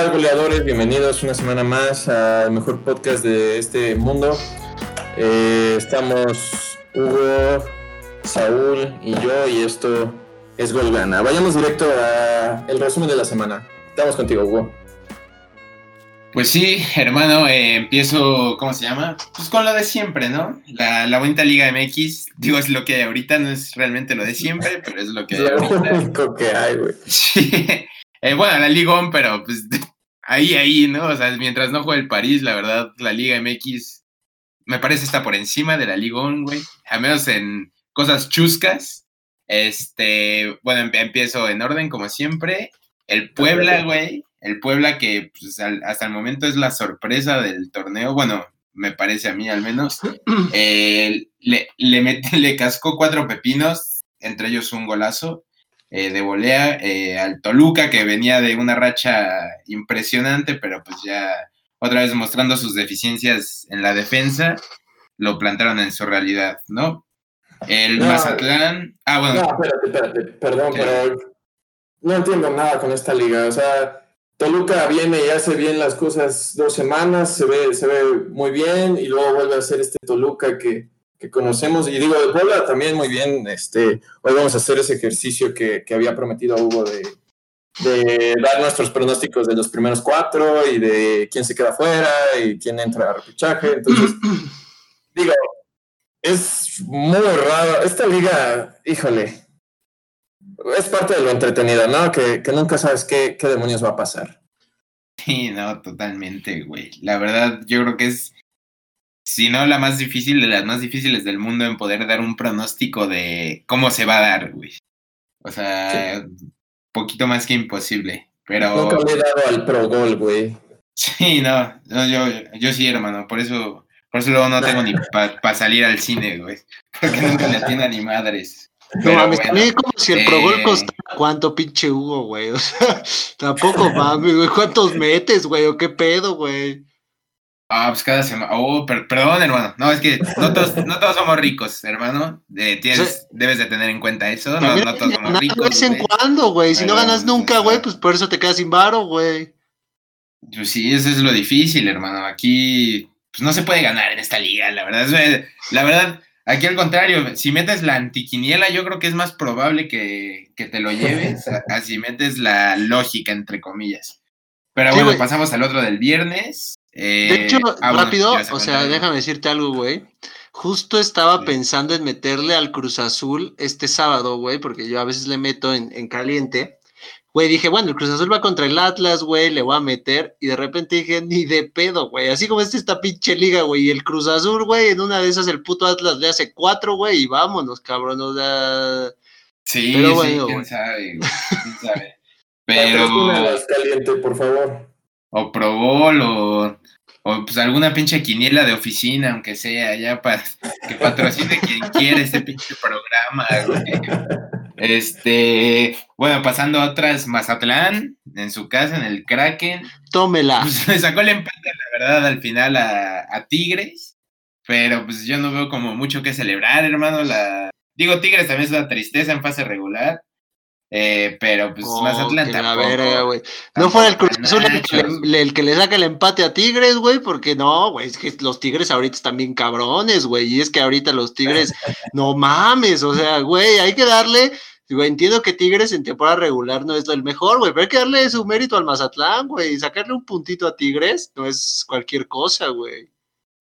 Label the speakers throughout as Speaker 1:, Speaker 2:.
Speaker 1: tal, goleadores? Bienvenidos una semana más al mejor podcast de este mundo. Eh, estamos Hugo, Saúl y yo, y esto es Golgana. Vayamos directo al resumen de la semana. Estamos contigo, Hugo.
Speaker 2: Pues sí, hermano, eh, empiezo, ¿cómo se llama? Pues con lo de siempre, ¿no? La, la bonita Liga MX, digo, es lo que hay ahorita, no es realmente lo de siempre, pero es lo que hay
Speaker 1: Lo único que hay, güey.
Speaker 2: Sí. Eh, bueno, la Ligón, pero pues ahí, ahí, ¿no? O sea, mientras no juegue el París, la verdad, la Liga MX me parece está por encima de la Ligón, güey. Al menos en cosas chuscas. Este, bueno, em- empiezo en orden, como siempre. El Puebla, güey. El Puebla que pues, al- hasta el momento es la sorpresa del torneo. Bueno, me parece a mí al menos. Eh, le, le, met- le cascó cuatro pepinos, entre ellos un golazo eh, de volea eh, al Toluca, que venía de una racha impresionante, pero pues ya otra vez mostrando sus deficiencias en la defensa, lo plantaron en su realidad, ¿no? El
Speaker 1: No.
Speaker 2: Mazatlán. Ah, bueno,
Speaker 1: No, espérate, espérate, perdón,
Speaker 2: ¿Qué?
Speaker 1: pero no entiendo nada con esta liga. O sea, Toluca viene y hace bien las cosas dos semanas, se ve, se ve muy bien, y luego vuelve a hacer este Toluca que, que conocemos. Y digo, de Puebla también muy bien. Este, hoy vamos a hacer ese ejercicio que, que había prometido a Hugo de, de dar nuestros pronósticos de los primeros cuatro y de quién se queda fuera y quién entra a repechaje. Entonces, digo, es muy raro. Esta liga, híjole, es parte de lo entretenido, ¿no? Que, que nunca sabes qué, qué demonios va a pasar.
Speaker 2: Sí, no, totalmente, güey. La verdad, yo creo que es, si no la más difícil, de las más difíciles del mundo en poder dar un pronóstico de cómo se va a dar, güey. O sea, poquito más que imposible. Pero
Speaker 1: Nunca le he dado al pro gol, güey.
Speaker 2: sí, no, no, yo, yo sí, hermano. Por eso, por eso luego no tengo ni para salir al cine, güey. Porque nunca le atienda ni madres.
Speaker 3: No
Speaker 2: Pero
Speaker 3: mames,
Speaker 2: bueno,
Speaker 3: también como si el Pro Gol
Speaker 2: eh,
Speaker 3: costara cuánto pinche Hugo, güey. O sea, tampoco mames, güey. ¿Cuántos metes, güey? ¿O qué pedo, güey?
Speaker 2: Ah, pues cada semana. Oh, per- perdón, hermano. No, es que no todos, no todos somos ricos, hermano. De- tienes,
Speaker 3: Sí.
Speaker 2: debes de tener en cuenta eso. No, todos somos
Speaker 3: ganar de
Speaker 2: ricos.
Speaker 3: vez en
Speaker 2: güey.
Speaker 3: cuando, güey. Si no ganas nunca, güey, pues por eso te quedas sin varo, güey.
Speaker 2: Pues sí, eso es lo difícil, hermano. Aquí pues no se puede ganar en esta liga, la verdad. La verdad, aquí al contrario, si metes la antiquiniela, yo creo que es más probable que, que te lo lleves a, a si metes la lógica, entre comillas. Pero
Speaker 3: Sí,
Speaker 2: bueno, pasamos al otro del viernes. Eh,
Speaker 3: De hecho,
Speaker 2: ah, bueno,
Speaker 3: rápido,
Speaker 2: ¿ibas a
Speaker 3: o sea, déjame decirte algo, güey. Justo estaba
Speaker 2: Sí.
Speaker 3: pensando en meterle al Cruz Azul este sábado, güey, porque yo a veces le meto en, en caliente. Güey, dije, bueno, el Cruz Azul va contra el Atlas, güey, le voy a meter. Y de repente dije, ni de pedo, güey. Así como es esta pinche liga, güey. Y el Cruz Azul, güey, en una de esas el puto Atlas le hace cuatro, güey, y vámonos, cabrón. O sea,
Speaker 2: Sí,
Speaker 3: Pero
Speaker 2: sí,
Speaker 3: bueno,
Speaker 2: quién sabe, güey, quién sabe. Pero,
Speaker 1: caliente, por favor.
Speaker 2: O Pro Bowl, o, o pues alguna pinche quiniela de oficina, aunque sea, ya para que patrocine quien quiera este pinche programa, güey. Este, bueno, pasando a otras, Mazatlán, en su casa, en el Kraken,
Speaker 3: tómela.
Speaker 2: pues le sacó el empate, la verdad, al final a, a Tigres, pero pues yo no veo como mucho que celebrar, hermano, la... Digo, Tigres también es una tristeza en fase regular, eh, pero pues
Speaker 3: Oh,
Speaker 2: Mazatlán
Speaker 3: la
Speaker 2: tampoco.
Speaker 3: verga, güey. No fuera el Cruz Azul el que, le, el que le saca el empate a Tigres, güey, porque no, güey, es que los Tigres ahorita están bien cabrones, güey, y es que ahorita los Tigres, no mames, o sea, güey, hay que darle, güey, entiendo que Tigres en temporada regular no es el mejor, güey, pero hay que darle su mérito al Mazatlán, güey, y sacarle un puntito a Tigres no es cualquier cosa, güey.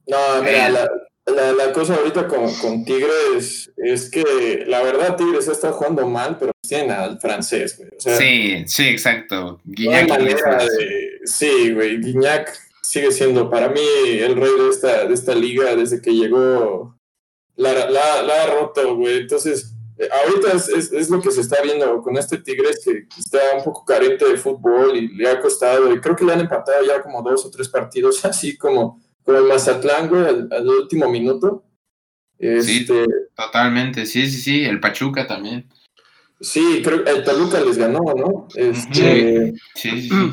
Speaker 1: No, mira, la, la, la cosa ahorita con, con Tigres es que la verdad Tigres está jugando mal, pero tienen al francés, güey. O sea,
Speaker 2: Sí, sí, exacto. Guiñac
Speaker 1: de... Sí, güey, Guiñac sigue siendo para mí el rey de esta, de esta liga desde que llegó. La, la, la ha roto, güey. Entonces, eh, ahorita es, es, es lo que se está viendo con este Tigres que está un poco carente de fútbol y le ha costado. Y creo que le han empatado ya como dos o tres partidos, así como, como el Mazatlán, güey, al, al último minuto.
Speaker 2: Sí.
Speaker 1: Este,
Speaker 2: Totalmente, sí, sí, sí. El Pachuca también.
Speaker 1: sí, creo que el Toluca les ganó, ¿no? Este,
Speaker 2: Sí, sí, sí.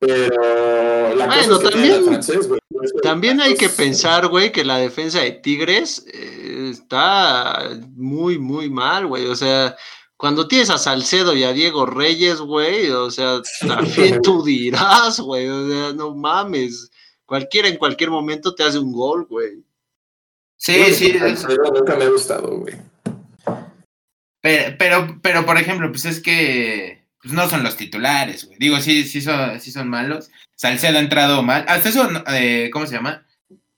Speaker 1: Pero la
Speaker 3: Bueno,
Speaker 1: cosa es que
Speaker 3: también-
Speaker 1: francés, güey.
Speaker 3: También hay que pensar, güey, que la defensa de Tigres eh, está muy, muy mal, güey. O sea, cuando tienes a Salcedo y a Diego Reyes, güey, o sea, también tú dirás, güey, o sea, no mames. Cualquiera en cualquier momento te hace un gol, güey.
Speaker 2: Sí, sí.
Speaker 1: Nunca me ha gustado, güey.
Speaker 2: Pero, pero, pero, por ejemplo, pues es que pues no son los titulares, güey. Digo, sí, sí son, sí son malos. Salcedo ha entrado mal. Hasta eso, eh, ¿cómo se llama?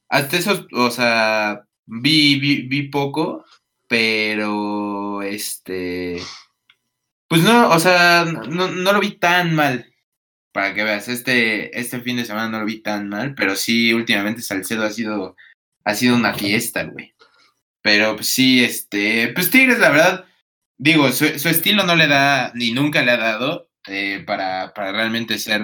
Speaker 2: Hasta eso, o sea, vi, vi, vi poco, pero este. Pues no, o sea, no, no, lo vi tan mal. Para que veas, este, este fin de semana no lo vi tan mal, pero sí, últimamente Salcedo ha sido, ha sido una fiesta, güey. Pero pues, sí, este, pues Tigres, la verdad, digo, su, estilo no le da, ni nunca le ha dado eh, para, para, realmente ser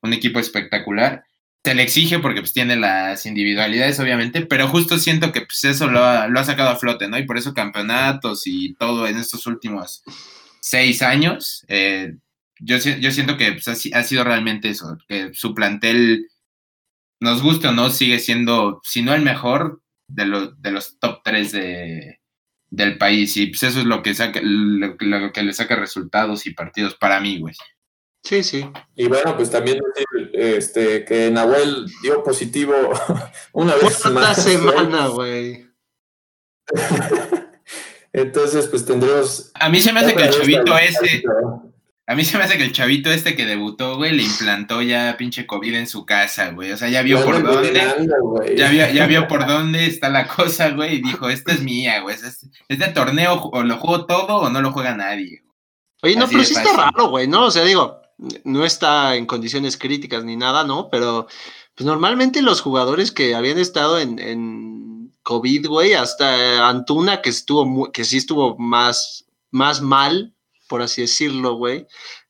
Speaker 2: un equipo espectacular. Se le exige porque pues tiene las individualidades, obviamente, pero justo siento que pues eso lo ha, lo ha sacado a flote, ¿no? Y por eso campeonatos y todo en estos últimos seis años, eh, yo, yo siento que pues, ha, ha sido realmente eso, que su plantel, nos guste o no, sigue siendo, si no el mejor, de, los de los top tres de, del país y pues eso es lo que saca lo, que le saca resultados y partidos para mí, güey.
Speaker 3: Sí, sí.
Speaker 1: Y bueno, pues también este que Nahuel dio positivo una vez
Speaker 3: más. semana, güey.
Speaker 1: Entonces, pues tendremos.
Speaker 2: A mí se me hace que el chavito ese. A mí se me hace que el chavito este que debutó, güey, le implantó ya pinche COVID en su casa, güey. O sea, ya vio por dónde. Ya vio, ya vio por dónde está la cosa, güey. Y dijo, esta es mía, güey. Este, este, torneo o lo juego todo o no lo juega nadie.
Speaker 3: Oye, no, pero sí está raro, güey, ¿no? O sea, digo, no está en condiciones críticas ni nada, ¿no? Pero, pues normalmente los jugadores que habían estado en, en COVID, güey, hasta Antuna, que estuvo, que sí estuvo más, más mal por así decirlo, güey,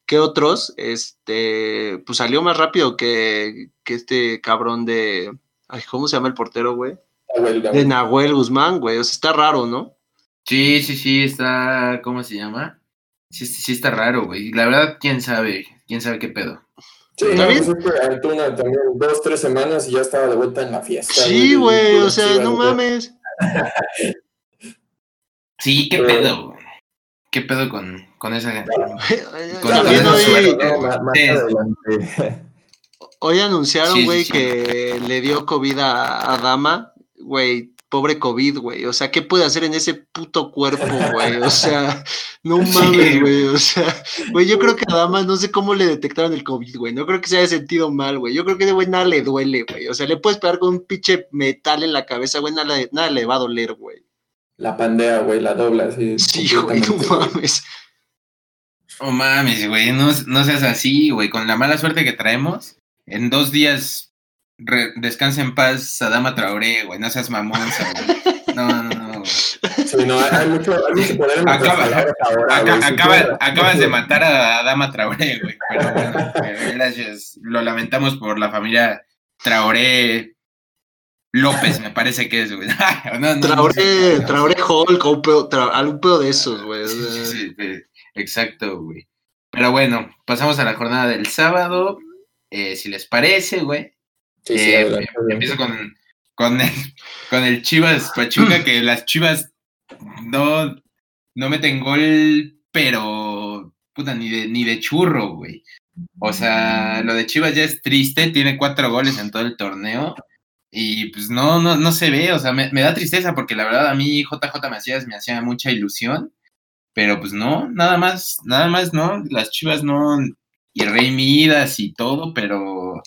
Speaker 3: que otros, este, pues salió más rápido que, que este cabrón de, ay, ¿cómo se llama el portero, güey? De Nahuel Guzmán, güey, o sea, está raro, ¿no?
Speaker 2: Sí, sí, sí, está, ¿cómo se llama? Sí, sí, está raro, güey. La verdad, quién sabe, quién sabe qué pedo.
Speaker 1: Sí, no, pues Antuna también dos, tres semanas y ya estaba de vuelta en la fiesta.
Speaker 3: Sí, güey, o sea, no mames.
Speaker 2: sí, qué pedo, güey. ¿Qué pedo con, con esa.
Speaker 3: hoy, anunciaron, güey, que le dio COVID a, Dama, güey. Pobre COVID, güey. O sea, ¿qué puede hacer en ese puto cuerpo, güey? O sea, no mames, güey. O sea, güey, yo creo que a Dama no sé cómo le detectaron el COVID, güey. No creo que se haya sentido mal, güey. Yo creo que de güey nada le duele, güey. O sea, le puedes pegar con un pinche metal en la cabeza, güey, nada, nada le va a doler, güey.
Speaker 1: La pandea, güey, la dobla, sí.
Speaker 3: Sí, güey, no mames.
Speaker 2: Oh mames, güey, no, no, seas así, güey. Con la mala suerte que traemos, en dos días descansa en paz Sadama Traoré, güey. No seas mamón, güey. No, no, no.
Speaker 1: Sí, no, hay mucho, hay mucho poder en
Speaker 2: ahora, Acabas de matar a Adama Traoré, güey. Pero bueno, gracias. Lo lamentamos por la familia Traoré López, me parece que es, güey.
Speaker 3: no, Traoré, Traoré Hulk, un pedo, algún pedo de esos, güey.
Speaker 2: Sí, sí, exacto, güey. Pero bueno, pasamos a la jornada del sábado. Eh, si les parece, güey. Sí, sí, eh, empiezo con, con, el, con el Chivas Pachuca, que las Chivas no, no meten gol, pero puta, ni de, ni de churro, güey. O sea, lo de Chivas ya es triste, tiene cuatro goles en todo el torneo y pues no, no, no se ve, o sea, me, da tristeza porque la verdad a mí JJ Macías me hacía mucha ilusión, pero pues no, nada más, nada más, ¿no? Las chivas no, y Rey Midas y todo, pero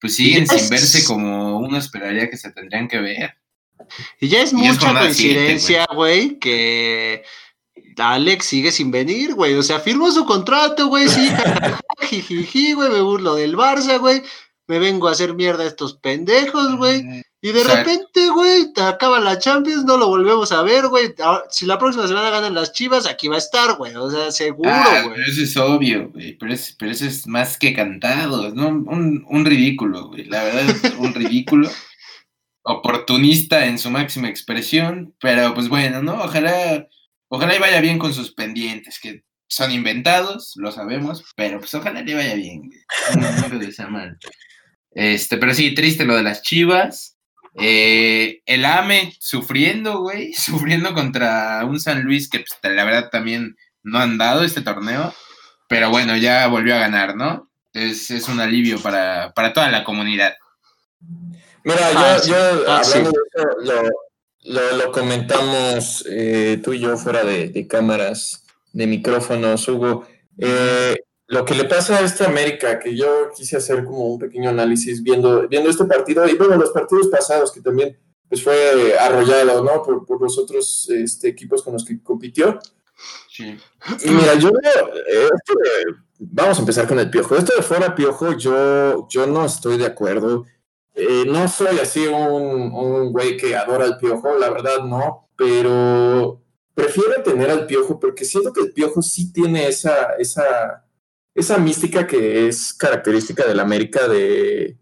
Speaker 2: pues siguen sin verse como uno esperaría que se tendrían que ver.
Speaker 3: Y ya es mucha coincidencia, güey, que Alex sigue sin venir, güey. O sea, firmó su contrato, güey, sí, jijiji, güey, me burlo del Barça, güey me vengo a hacer mierda a estos pendejos, güey. Y de repente, güey, te acaba la Champions, no lo volvemos a ver, güey. Si la próxima semana ganan las chivas, aquí va a estar, güey. O sea, seguro, ah, güey.
Speaker 2: eso es obvio, güey. Pero, pero, eso es más que cantado, ¿no? Un, un ridículo, güey. La verdad es un ridículo. Oportunista en su máxima expresión. Pero pues bueno, ¿no? Ojalá, ojalá y vaya bien con sus pendientes, que son inventados, lo sabemos, pero pues ojalá le vaya bien, No, no lo desea mal. Este, pero sí, triste lo de las chivas. Eh, el AME sufriendo, güey, sufriendo contra un San Luis que pues, la verdad también no han dado este torneo, pero bueno, ya volvió a ganar, ¿no? Es, es un alivio para, para toda la comunidad.
Speaker 1: Mira,
Speaker 3: Ah,
Speaker 1: yo,
Speaker 3: sí.
Speaker 1: yo
Speaker 3: Ah, sí.
Speaker 1: hablando de eso, lo, lo- lo comentamos eh, tú y yo fuera de, de cámaras, de micrófonos, Hugo. Eh, lo que le pasa a esta América, que yo quise hacer como un pequeño análisis viendo, viendo este partido, y bueno, los partidos pasados, que también pues, fue arrollado ¿no? por, por los otros este, equipos con los que compitió.
Speaker 2: Sí.
Speaker 1: Y mira, yo veo, vamos a empezar con el piojo. Esto de fuera piojo, yo, yo no estoy de acuerdo. Eh, no soy así un, un güey que adora el piojo, la verdad no, pero prefiero tener al piojo porque siento que el piojo sí tiene esa, esa, esa mística que es característica del América de,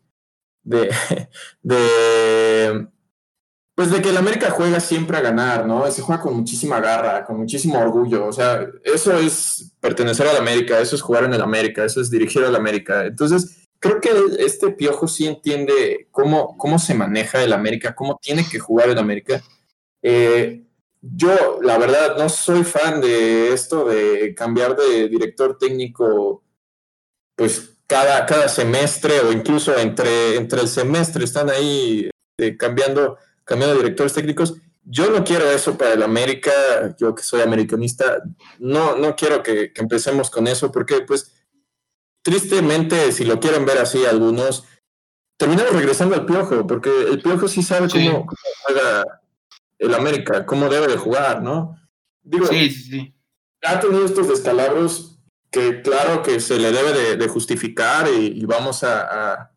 Speaker 1: de, de, pues de que el América juega siempre a ganar, ¿no? Se juega con muchísima garra, con muchísimo orgullo. O sea, eso es pertenecer al América, eso es jugar en el América, eso es dirigir al América. Entonces, creo que este piojo sí entiende cómo, cómo se maneja el América, cómo tiene que jugar el América. Eh, yo, la verdad, no soy fan de esto de cambiar de director técnico, pues cada, cada semestre o incluso entre, entre el semestre están ahí eh, cambiando cambiando directores técnicos. Yo no quiero eso para el América, yo que soy americanista, no, no quiero que, que empecemos con eso, porque pues tristemente, si lo quieren ver así algunos, terminamos regresando al Piojo, porque el Piojo sí sabe
Speaker 2: Sí.
Speaker 1: Cómo, cómo juega el América, cómo debe de jugar, ¿no? Digo,
Speaker 2: Sí, sí, sí.
Speaker 1: ha tenido estos descalabros que claro que se le debe de, justificar y, vamos a,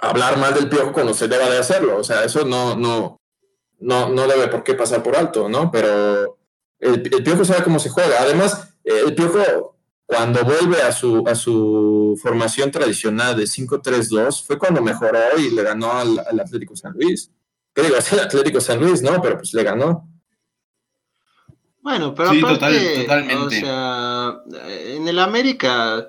Speaker 1: hablar mal del piojo cuando se deba de hacerlo. O sea, eso no, no, no, no debe por qué pasar por alto, ¿no? Pero el, piojo sabe cómo se juega. Además, eh, el piojo cuando vuelve a su, a su formación tradicional de 5-3-2 fue cuando mejoró y le ganó al, al Atlético San Luis. ¿Qué digo? Es el Atlético San Luis, ¿no? Pero pues le ganó.
Speaker 3: Bueno, pero
Speaker 2: Sí,
Speaker 3: aparte,
Speaker 2: total- totalmente.
Speaker 3: o sea, en el América,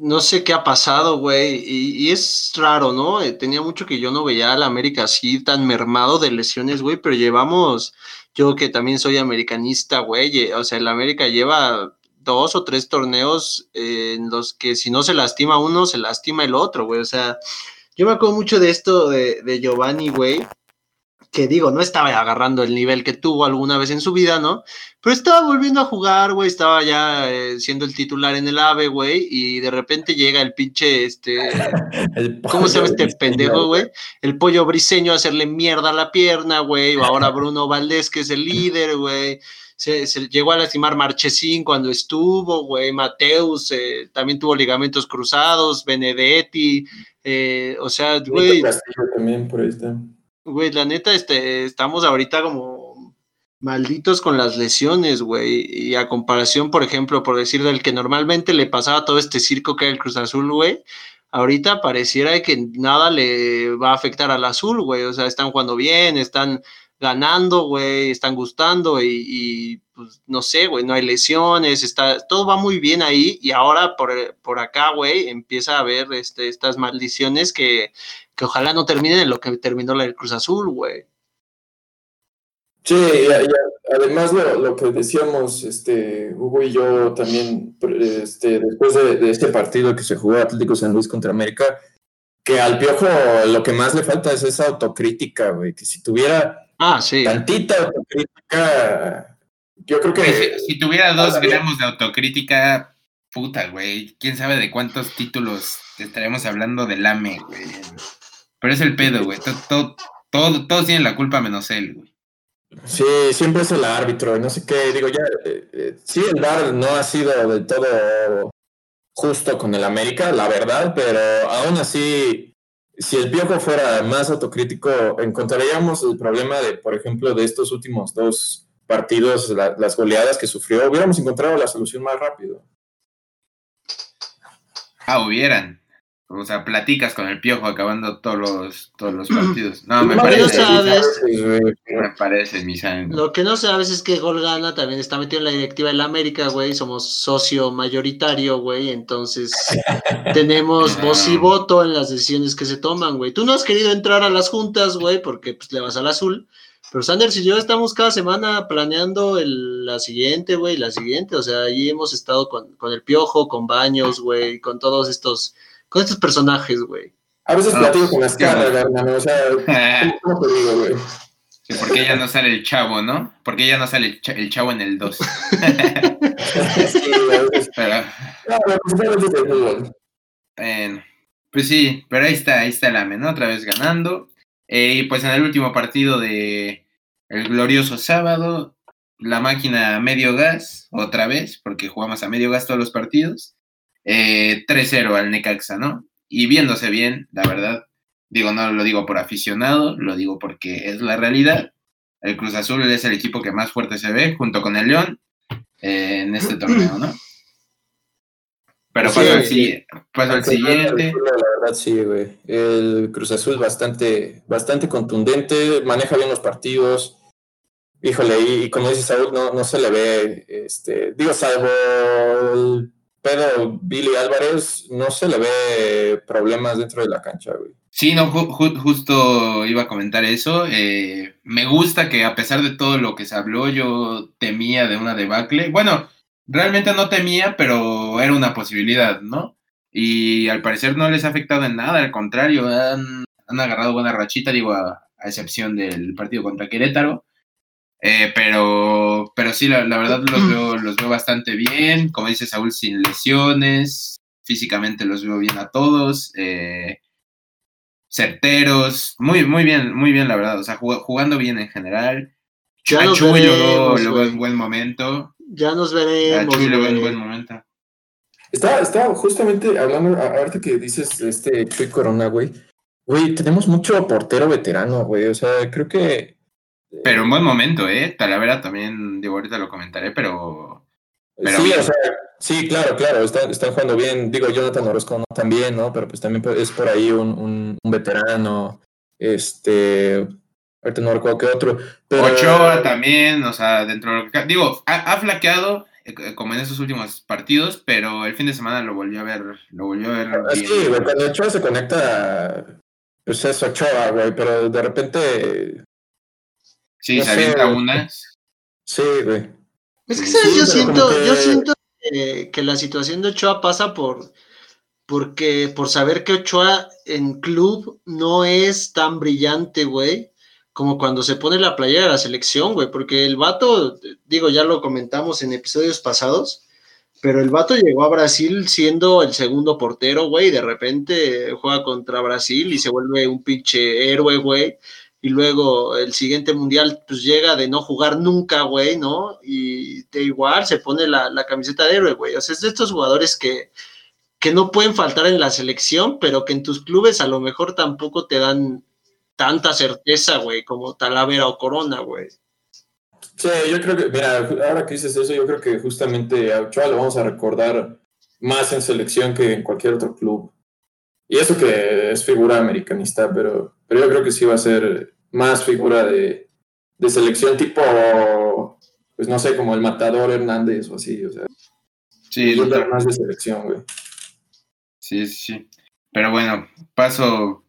Speaker 3: no sé qué ha pasado, güey, y, y es raro, ¿no? Eh, Tenía mucho que yo no veía al América así tan mermado de lesiones, güey, pero llevamos, yo que también soy americanista, güey, lle- o sea, el América lleva dos o tres torneos eh, en los que si no se lastima uno, se lastima el otro, güey, o sea, yo me acuerdo mucho de esto de, de Giovanni, güey, que digo, no estaba agarrando el nivel que tuvo alguna vez en su vida, ¿no? Pero estaba volviendo a jugar, güey, estaba ya eh, siendo el titular en el AVE, güey, y de repente llega el pinche, este,
Speaker 1: El
Speaker 3: ¿cómo se llama este pendejo, güey? El pollo briseño a hacerle mierda a la pierna, güey, o ahora Bruno Valdés, que es el líder, güey. Se, se llegó a lastimar Marchesín cuando estuvo, güey, Mateus eh, también tuvo ligamentos cruzados, Benedetti, eh, o sea, güey,
Speaker 1: también por ahí está.
Speaker 3: Güey, la neta, este, estamos ahorita como malditos con las lesiones, güey. Y a comparación, por ejemplo, por decir del que normalmente le pasaba todo este circo que era el Cruz Azul, güey. Ahorita pareciera que nada le va a afectar al azul, güey. O sea, están jugando bien, están ganando, güey, están gustando y, pues no sé, güey, no hay lesiones, está, todo va muy bien ahí y ahora por, por acá, güey, empieza a haber este, estas maldiciones que, que ojalá no terminen en lo que terminó la del Cruz Azul, güey.
Speaker 1: Sí, y, y además lo, lo, que decíamos, este, Hugo y yo también, este, después de, de, este partido que se jugó Atlético San Luis contra América, que al Piojo lo que más le falta es esa autocrítica, güey, que si tuviera
Speaker 3: ah, sí.
Speaker 1: tantita autocrítica, yo creo que...
Speaker 2: Si, si tuviera dos gramos de autocrítica, puta, güey, quién sabe de cuántos títulos estaremos hablando del AME, güey. Pero es el pedo, güey, todo, todo, todo, todos tienen la culpa menos él, güey.
Speaker 1: Sí, siempre es el árbitro, no sé qué, digo, ya, eh, eh, sí, el VAR no ha sido del todo justo con el América, la verdad, pero aún así, si el Piojo fuera más autocrítico, encontraríamos el problema de, por ejemplo, de estos últimos dos partidos, la, las goleadas que sufrió, hubiéramos encontrado la solución más rápido.
Speaker 2: Ah, hubieran. O sea, platicas con el piojo acabando todos los, todos los partidos. No, me parece.
Speaker 3: No sabes.
Speaker 2: Me parece, mi sangre.
Speaker 3: Lo que no sabes es que Gol Gana también está metido en la directiva del América, güey. Somos socio mayoritario, güey. Entonces tenemos voz y voto en las decisiones que se toman, güey. Tú no has querido entrar a las juntas, güey, porque pues, le vas al azul. Pero Sanders y yo estamos cada semana planeando el, la siguiente, güey, la siguiente. O sea, ahí hemos estado con, con el Piojo, con Baños, güey, con todos estos, con estos personajes, güey.
Speaker 1: A veces
Speaker 2: Ah,
Speaker 1: platico con las
Speaker 2: qué
Speaker 1: caras,
Speaker 2: bueno.
Speaker 1: hermano. O sea, ¿cómo, te digo, güey?
Speaker 2: Que ¿Por qué ya no sale el chavo, no? ¿Por qué ya no sale el, cha- el chavo en el 2?
Speaker 1: Sí, güey.
Speaker 2: Pero,
Speaker 1: No, pero principalmente es de fútbol.
Speaker 2: bueno, pues sí, pero ahí está, ahí está el AME, ¿no? Otra vez ganando. Eh, y pues en el último partido de el glorioso sábado, la máquina a medio gas, otra vez, porque jugamos a medio gas todos los partidos. Eh, 3-0 al Necaxa, ¿no? Y viéndose bien, la verdad. Digo, no lo digo por aficionado, lo digo porque es la realidad. El Cruz Azul es el equipo que más fuerte se ve, junto con el León, eh, en este torneo, ¿no? Pero
Speaker 1: Sí,
Speaker 2: paso al,
Speaker 1: sí.
Speaker 2: paso al siguiente.
Speaker 1: La verdad, sí, güey. El Cruz Azul bastante, bastante contundente, maneja bien los partidos. Híjole, y, y como dice Saúl, no, no se le ve, este, digo, salvo el pedo Billy Álvarez, no se le ve problemas dentro de la cancha, güey.
Speaker 2: Sí, no, ju- ju- justo iba a comentar eso. eh, me gusta que a pesar de todo lo que se habló, yo temía de una debacle. Bueno, realmente no temía, pero era una posibilidad, ¿no? Y al parecer no les ha afectado en nada, al contrario, han, agarrado buena rachita, digo, a excepción del partido contra Querétaro. Eh, pero, pero sí, la, la verdad los veo, los veo bastante bien. Como dice Saúl, sin lesiones. Físicamente los veo bien a todos. eh, certeros. Muy, muy bien, muy bien, la verdad. O sea, jug- jugando bien en general.
Speaker 3: Ya
Speaker 2: a
Speaker 3: nos
Speaker 2: Chuy
Speaker 3: veremos,
Speaker 2: lo veo en buen momento.
Speaker 3: Ya nos
Speaker 2: A
Speaker 3: veremos,
Speaker 2: Chuy lo veo en
Speaker 3: güey.
Speaker 2: buen momento.
Speaker 1: Estaba, estaba justamente hablando, a- ahorita que dices este Chuy Corona, güey. Güey, tenemos mucho portero veterano, güey. O sea, creo que.
Speaker 2: Pero en buen momento, ¿eh? Talavera también, digo, ahorita lo comentaré, pero pero
Speaker 1: sí, o sea, sí, claro, claro, están, están jugando bien. Digo, Jonathan Orozco no tan bien, ¿no? Pero pues también es por ahí un, un, un veterano. Este. Ahorita no recuerdo qué otro. Pero,
Speaker 2: Ochoa también, o sea, dentro de lo que... Digo, ha, ha flaqueado, eh, como en esos últimos partidos, pero el fin de semana lo volvió a ver, lo volvió a ver
Speaker 1: Ah, Sí,
Speaker 2: bien.
Speaker 1: cuando Ochoa se conecta, pues es Ochoa, güey, pero de repente.
Speaker 2: Sí,
Speaker 1: no
Speaker 2: se avienta unas.
Speaker 1: Sí, güey.
Speaker 3: Es que,
Speaker 2: Sí,
Speaker 3: ¿sabes? yo siento,
Speaker 1: que-
Speaker 3: yo siento que, que la situación de Ochoa pasa por porque por saber que Ochoa en club no es tan brillante, güey, como cuando se pone la playera de la selección, güey, porque el vato, digo, ya lo comentamos en episodios pasados, pero el vato llegó a Brasil siendo el segundo portero, güey, y de repente juega contra Brasil y se vuelve un pinche héroe, güey. Y luego el siguiente mundial, pues llega de no jugar nunca, güey, ¿no? Y de igual se pone la, la camiseta de héroe, güey. O sea, es de estos jugadores que, que no pueden faltar en la selección, pero que en tus clubes a lo mejor tampoco te dan tanta certeza, güey, como Talavera o Corona, güey.
Speaker 1: Sí, yo creo que, mira, ahora que dices eso, yo creo que justamente a Ochoa lo vamos a recordar más en selección que en cualquier otro club. Y eso que es figura americanista, pero, pero yo creo que sí va a ser más figura de, de selección tipo, pues no sé, como el Matador Hernández o así, o sea,
Speaker 2: Sí,
Speaker 1: más de selección, güey.
Speaker 2: sí, sí, sí. Pero bueno, paso,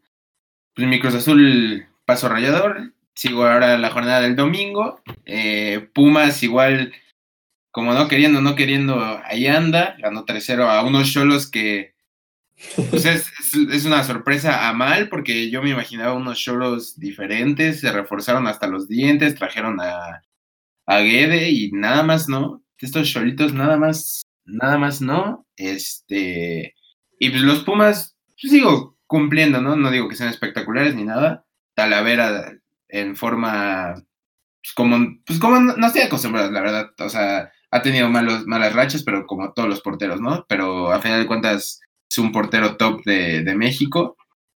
Speaker 2: pues mi Cruz Azul, paso rayador. Sigo ahora la jornada del domingo. Eh, Pumas igual, como no queriendo, no queriendo, ahí anda. Ganó 3-0 a unos cholos que pues es, es, una sorpresa a mal, porque yo me imaginaba unos cholos diferentes, se reforzaron hasta los dientes, trajeron a, a Guede y nada más no. Estos cholitos nada más, nada más no. Este, y pues los Pumas, pues digo, cumpliendo, ¿no? No digo que sean espectaculares ni nada. Talavera en forma, pues como, pues como no, no estoy acostumbrado, la verdad. O sea, ha tenido malos, malas rachas, pero como todos los porteros, ¿no? Pero a final de cuentas es un portero top de, de México.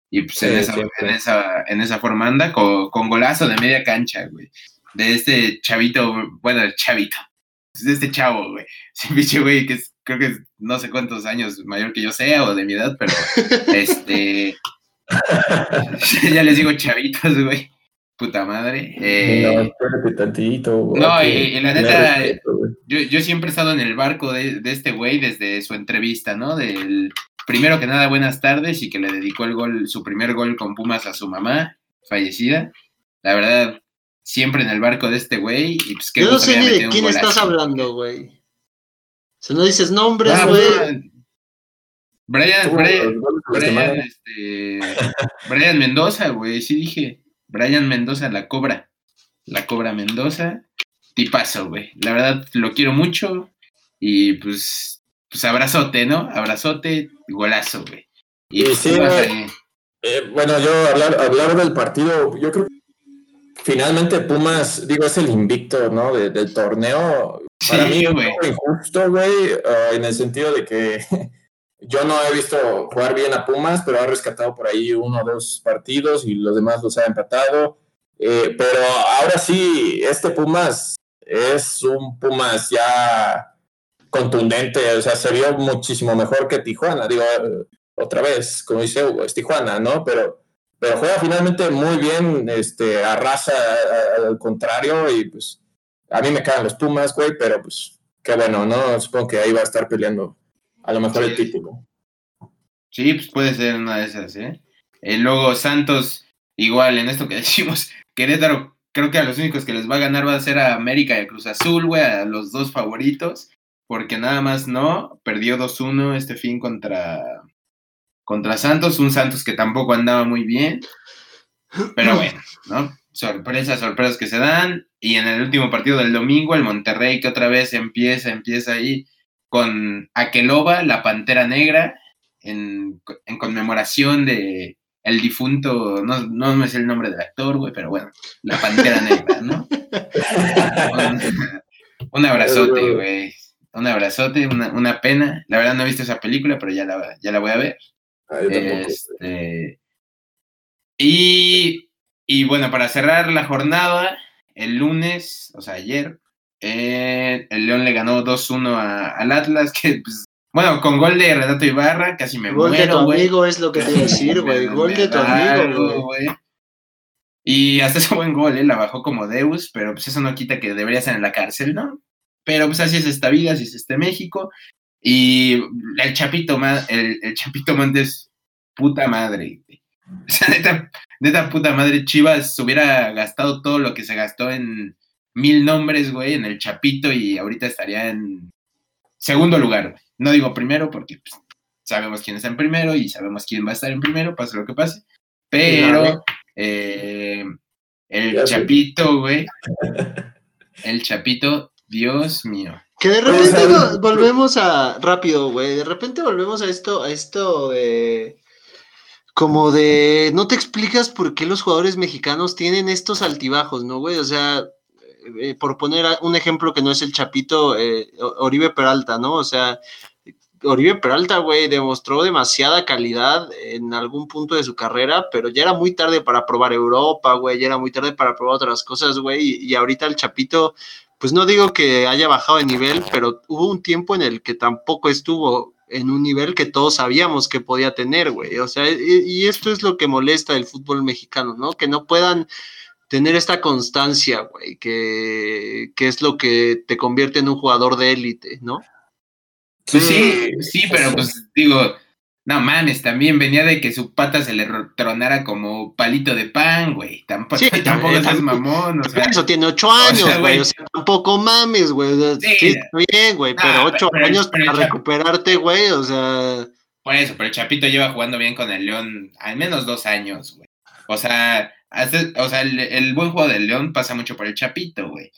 Speaker 2: Y pues en, esa, en, esa, en esa forma anda con, con golazo de media cancha, güey. De este chavito, bueno, el chavito. De este chavo, güey. Ese pinche güey que es, creo que es no sé cuántos años mayor que yo sea o de mi edad, pero este. ya les digo chavitos, güey. Puta madre. Eh,
Speaker 1: no, espérate tantito. güey,
Speaker 2: no, y- y la neta,
Speaker 1: respeto,
Speaker 2: yo, yo siempre he estado en el barco de, de este güey desde su entrevista, ¿no? Del primero que nada, buenas tardes y que le dedicó el gol, su primer gol con Pumas a su mamá, fallecida. La verdad, siempre en el barco de este güey. Y pues
Speaker 3: Yo no sé ni de quién estás hablando, güey. Si no dices nombres,
Speaker 2: Ah,
Speaker 3: güey.
Speaker 2: Brian, Brian, Brian, este, Brian Mendoza, güey, sí dije. Brian Mendoza, la cobra. La cobra Mendoza. Tipazo, güey. La verdad, lo quiero mucho. Y pues, pues abrazote, ¿no? Abrazote, golazo, güey. Y
Speaker 1: Y sí,
Speaker 2: ahí.
Speaker 1: Eh, bueno, yo hablar, hablar del partido, yo creo que finalmente Pumas, digo, es el invicto, ¿no? de- del torneo. Para
Speaker 2: Sí,
Speaker 1: mí
Speaker 2: güey.
Speaker 1: injusto, güey, ah, en el sentido de que yo no he visto jugar bien a Pumas, pero ha rescatado por ahí uno o dos partidos y los demás los ha empatado. Eh, pero ahora sí, este Pumas es un Pumas ya contundente, o sea, se vio muchísimo mejor que Tijuana. Digo, eh, otra vez, como dice Hugo, es Tijuana, ¿no? Pero, pero juega finalmente muy bien, este, arrasa al contrario y pues a mí me caen los Pumas, güey, pero pues qué bueno, ¿no? Supongo que ahí va a estar peleando a lo mejor el
Speaker 2: Sí.
Speaker 1: título.
Speaker 2: Sí, pues puede ser una de esas, ¿eh? Eh, luego Santos, igual en esto que decimos, Querétaro, creo que a los únicos que les va a ganar va a ser a América y a Cruz Azul, güey, a los dos favoritos, porque nada más no, perdió 2-1 este fin contra, contra Santos, un Santos que tampoco andaba muy bien, pero bueno, ¿no? Sorpresas, sorpresas que se dan, y en el último partido del domingo, el Monterrey que otra vez empieza, empieza ahí con Aqueloba, la Pantera Negra, en, en conmemoración de el difunto, no, no me sé el nombre del actor, güey, pero bueno, la Pantera Negra, ¿no? Un, un abrazote, güey. Un abrazote, una, una pena. La verdad no he visto esa película, pero ya la, ya la voy a ver.
Speaker 1: Ah, yo.
Speaker 2: Este, y, y bueno, para cerrar la jornada, el lunes, o sea, ayer, eh, el León le ganó 2-1 a- al Atlas, que pues, bueno, con gol de Renato Ibarra, casi me
Speaker 3: Gol de tu
Speaker 2: muero, güey.
Speaker 3: amigo es lo que te iba a decir, güey. Gol de tu amigo, güey.
Speaker 2: Y hasta ese buen gol, ¿eh? La bajó como Deus, pero pues eso no quita que debería estar en la cárcel, ¿no? Pero pues así es esta vida, así es este México. Y el Chapito, el, el Chapito Montes, puta madre. O sea, neta, neta puta madre, Chivas hubiera gastado todo lo que se gastó en mil nombres, güey, en el Chapito y ahorita estaría en segundo lugar. No digo primero porque pues, sabemos quién está en primero y sabemos quién va a estar en primero, pase lo que pase. Pero eh, el. Chapito, güey, el Chapito, Dios mío.
Speaker 3: Que de repente vo- volvemos a. Rápido, güey. De repente volvemos a esto, a esto de. Como de. No te explicas por qué los jugadores mexicanos tienen estos altibajos, ¿no, güey? O sea, eh, por poner un ejemplo que no es el Chapito, eh, Oribe Peralta, ¿no? O sea, Oribe Peralta, güey, demostró demasiada calidad en algún punto de su carrera, pero ya era muy tarde para probar Europa, güey, ya era muy tarde para probar otras cosas, güey, y, y ahorita el Chapito, pues no digo que haya bajado de nivel, pero hubo un tiempo en el que tampoco estuvo en un nivel que todos sabíamos que podía tener, güey. O sea, y, y esto es lo que molesta del fútbol mexicano, ¿no? Que no puedan tener esta constancia, güey, que, que es lo que te convierte en un jugador de élite, ¿no?
Speaker 2: Pues sí, sí, pero pues digo, no mames, también venía de que su pata se le ro- tronara como palito de pan, güey. Tampoco,
Speaker 3: Sí,
Speaker 2: tampoco seas mamón, o sea.
Speaker 3: Eso tiene ocho años, güey. O sea, tampoco mames, güey. O sea,
Speaker 2: Sí.
Speaker 3: sí, está bien, güey, pero
Speaker 2: Ah,
Speaker 3: ocho
Speaker 2: pero-
Speaker 3: años
Speaker 2: pero
Speaker 3: para recuperarte, güey. O sea,
Speaker 2: Por eso, pero el Chapito lleva jugando bien con el León al menos dos años, güey. O sea, hace- o sea el, el buen juego del León pasa mucho por el Chapito, güey.